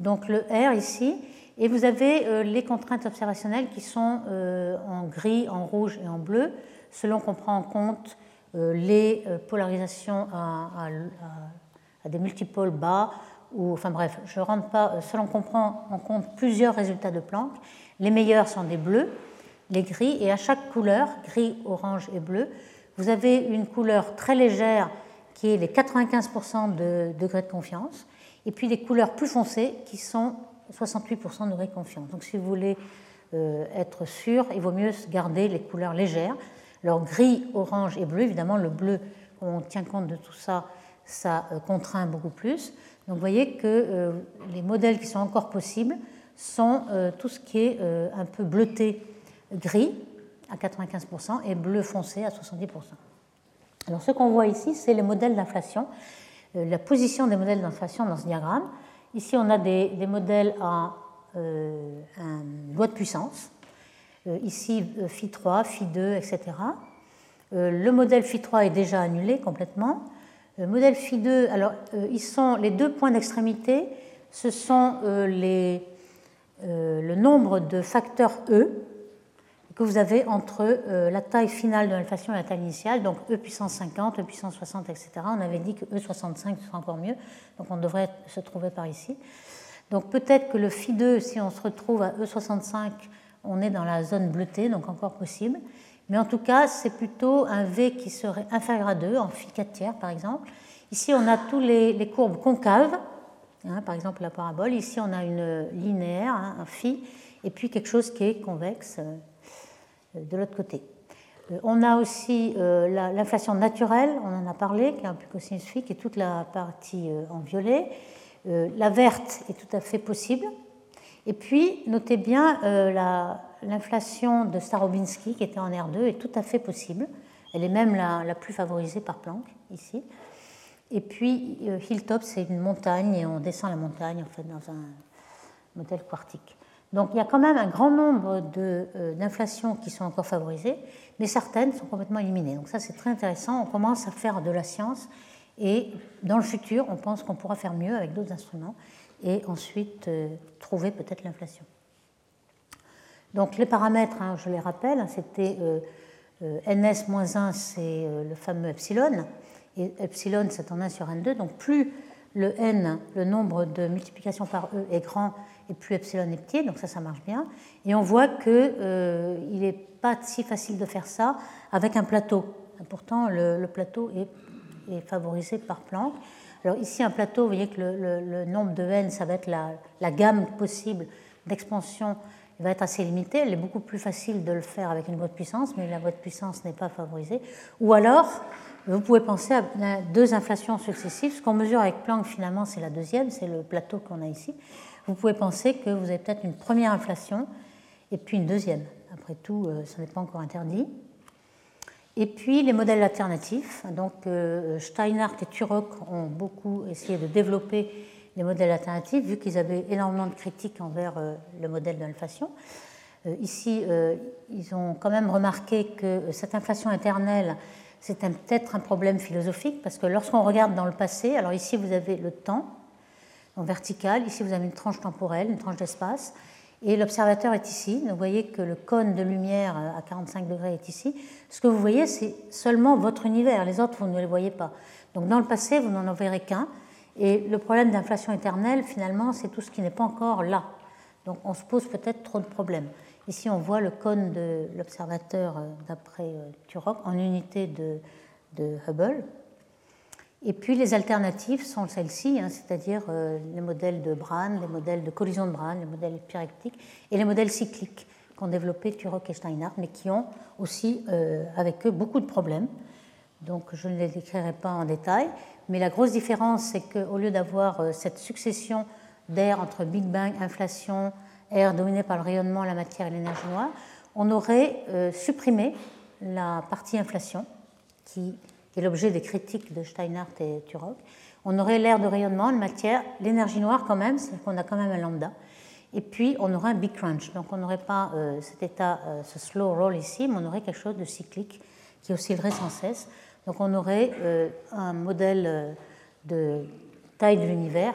Donc le R ici, et vous avez euh, les contraintes observationnelles qui sont euh, en gris, en rouge et en bleu, selon qu'on prend en compte euh, les polarisations à, des multipôles bas, ou enfin bref, je rentre pas, selon qu'on prend en compte plusieurs résultats de Planck, les meilleurs sont des bleus, les gris, et à chaque couleur, gris, orange et bleu, vous avez une couleur très légère qui est les 95% de degrés de confiance, et puis des couleurs plus foncées qui sont 68% de confiance. Donc si vous voulez euh, être sûr, il vaut mieux garder les couleurs légères. Alors gris, orange et bleu, évidemment le bleu, on tient compte de tout ça, ça euh, contraint beaucoup plus. Donc vous voyez que euh, les modèles qui sont encore possibles sont tout ce qui est un peu bleuté gris à 95% et bleu foncé à 70%. Alors ce qu'on voit ici, c'est les modèles d'inflation, la position des modèles d'inflation dans ce diagramme. Ici, on a des, modèles à euh, loi de puissance. Euh, ici, Phi3, Phi2, etc. le modèle Phi3 est déjà annulé complètement. Le modèle Phi2, alors, euh, ils sont les deux points d'extrémité, ce sont le nombre de facteurs E que vous avez entre euh, la taille finale de l'inflation et la taille initiale, donc E puissance 50, E puissance 60, etc. On avait dit que E65 serait encore mieux, donc on devrait se trouver par ici. Donc peut-être que le phi 2, si on se retrouve à E65, on est dans la zone bleutée, donc encore possible. Mais en tout cas, c'est plutôt un V qui serait inférieur à 2, en phi 4 tiers par exemple. Ici, on a tous les, courbes concaves, hein, par exemple la parabole. Ici, on a une linéaire, hein, un phi, et puis quelque chose qui est convexe, euh, de l'autre côté. Euh, on a aussi euh, l'inflation naturelle, on en a parlé, qui est un peu cosinifique, et toute la partie en violet. La verte est tout à fait possible. Et puis, notez bien, l'inflation de Starobinsky, qui était en R2, est tout à fait possible. Elle est même la, plus favorisée par Planck, ici. Et puis, Hilltop, c'est une montagne, et on descend la montagne, en fait, dans un modèle quartique. Donc il y a quand même un grand nombre euh, d'inflations qui sont encore favorisées, mais certaines sont complètement éliminées. Donc ça c'est très intéressant, on commence à faire de la science et dans le futur on pense qu'on pourra faire mieux avec d'autres instruments et ensuite euh, trouver peut-être l'inflation. Donc les paramètres, hein, je les rappelle, hein, c'était euh, ns-1 c'est le fameux epsilon, et epsilon c'est en 1 sur n2, donc plus le n, le nombre de multiplications par e est grand et plus epsilon est petit, donc ça, ça marche bien. Et on voit qu'il euh, n'est pas si facile de faire ça avec un plateau. Pourtant, le, plateau est, favorisé par Planck. Alors ici, un plateau, vous voyez que le, nombre de n, ça va être la, la gamme possible d'expansion va être assez limitée. Elle est beaucoup plus facile de le faire avec une voie de puissance, mais la voie de puissance n'est pas favorisée. Ou alors, vous pouvez penser à deux inflations successives. Ce qu'on mesure avec Planck, finalement, c'est la deuxième, c'est le plateau qu'on a ici. Vous pouvez penser que vous avez peut-être une première inflation et puis une deuxième. Après tout, euh, ce n'est pas encore interdit. Et puis les modèles alternatifs. Donc euh, Steinhardt et Turok ont beaucoup essayé de développer les modèles alternatifs, vu qu'ils avaient énormément de critiques envers euh, le modèle de l'inflation. Ici, ils ont quand même remarqué que cette inflation éternelle c'est peut-être un problème philosophique parce que lorsqu'on regarde dans le passé, alors ici vous avez le temps, en verticale. Ici, vous avez une tranche temporelle, une tranche d'espace. Et l'observateur est ici. vous voyez que le cône de lumière à 45 degrés est ici. Ce que vous voyez, c'est seulement votre univers. Les autres, vous ne les voyez pas. Donc dans le passé, vous n'en verrez qu'un. Et le problème d'inflation éternelle, finalement, c'est tout ce qui n'est pas encore là. Donc on se pose peut-être trop de problèmes. Ici, on voit le cône de l'observateur euh, d'après euh, Turok en unité de, Hubble. Et puis les alternatives sont celles-ci, hein, c'est-à-dire euh, les modèles de Brane, les modèles de collision de Brane, les modèles pyrectiques et les modèles cycliques qu'ont développés Turok et Steinhardt, mais qui ont aussi avec eux beaucoup de problèmes. Donc je ne les décrirai pas en détail, mais la grosse différence, c'est qu'au lieu d'avoir euh, cette succession d'air entre Big Bang, inflation, air dominé par le rayonnement, la matière et l'énergie noire, on aurait supprimé la partie inflation qui est l'objet des critiques de Steinhardt et Turok, on aurait l'air de rayonnement, de matière, l'énergie noire quand même, c'est qu'on a quand même un lambda, et puis on aurait un big crunch. Donc on n'aurait pas euh, cet état, euh, ce slow roll ici, mais on aurait quelque chose de cyclique qui oscillerait sans cesse. Donc on aurait euh, un modèle de taille de l'univers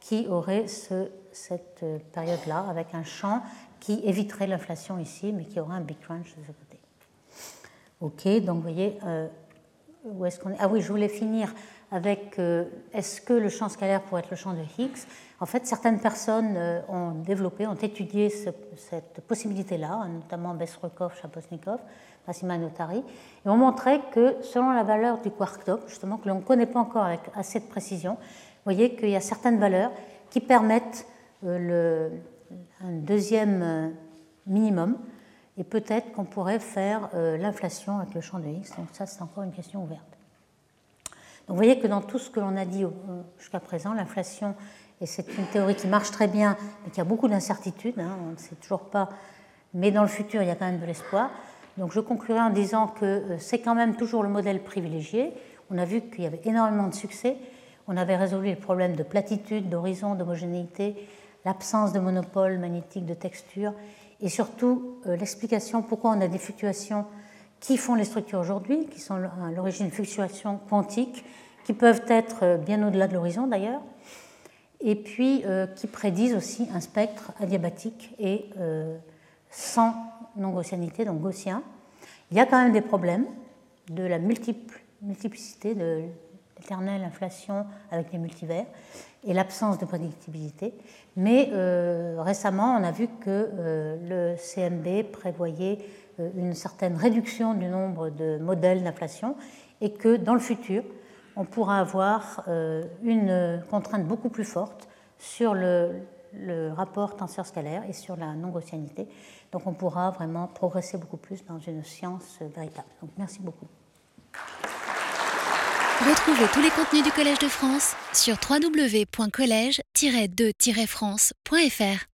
qui aurait ce, cette période-là, avec un champ qui éviterait l'inflation ici, mais qui aurait un big crunch de ce côté. Ok, donc vous voyez, où est-ce qu'on est? Ah oui, je voulais finir avec euh, est-ce que le champ scalaire pourrait être le champ de Higgs? En fait, certaines personnes euh, ont développé, ont étudié cette possibilité-là, hein, notamment Besrukov, Chaposnikov, Et ont montré que selon la valeur du quark top, justement, que l'on ne connaît pas encore avec assez de précision, vous voyez qu'il y a certaines valeurs qui permettent euh, le, un deuxième minimum et peut-être qu'on pourrait faire euh, l'inflation avec le champ de X. Donc ça, c'est encore une question ouverte. Donc vous voyez que dans tout ce que l'on a dit jusqu'à présent, l'inflation, et c'est une théorie qui marche très bien, mais qui a beaucoup d'incertitudes, hein, on ne sait toujours pas, mais dans le futur, il y a quand même de l'espoir. Donc je conclurai en disant que euh, c'est quand même toujours le modèle privilégié. On a vu qu'il y avait énormément de succès. On avait résolu les problèmes de platitude, d'horizon, d'homogénéité, l'absence de monopole magnétique de texture et surtout euh, l'explication pourquoi on a des fluctuations qui font les structures aujourd'hui, qui sont à l'origine de fluctuations quantiques, qui peuvent être euh, bien au-delà de l'horizon d'ailleurs, et puis qui prédisent aussi un spectre adiabatique et sans non-gaussianité, donc gaussien. Il y a quand même des problèmes de la multiplicité, de l'éternelle inflation avec les multivers et l'absence de prédictibilité. Mais euh, récemment, on a vu que euh, le CMB prévoyait euh, une certaine réduction du nombre de modèles d'inflation et que dans le futur, on pourra avoir une contrainte beaucoup plus forte sur le, le rapport tenseur-scalaire et sur la non-gaussianité. Donc on pourra vraiment progresser beaucoup plus dans une science véritable. Donc merci beaucoup. Retrouvez tous les contenus du Collège de France sur www.colège-2-france.fr.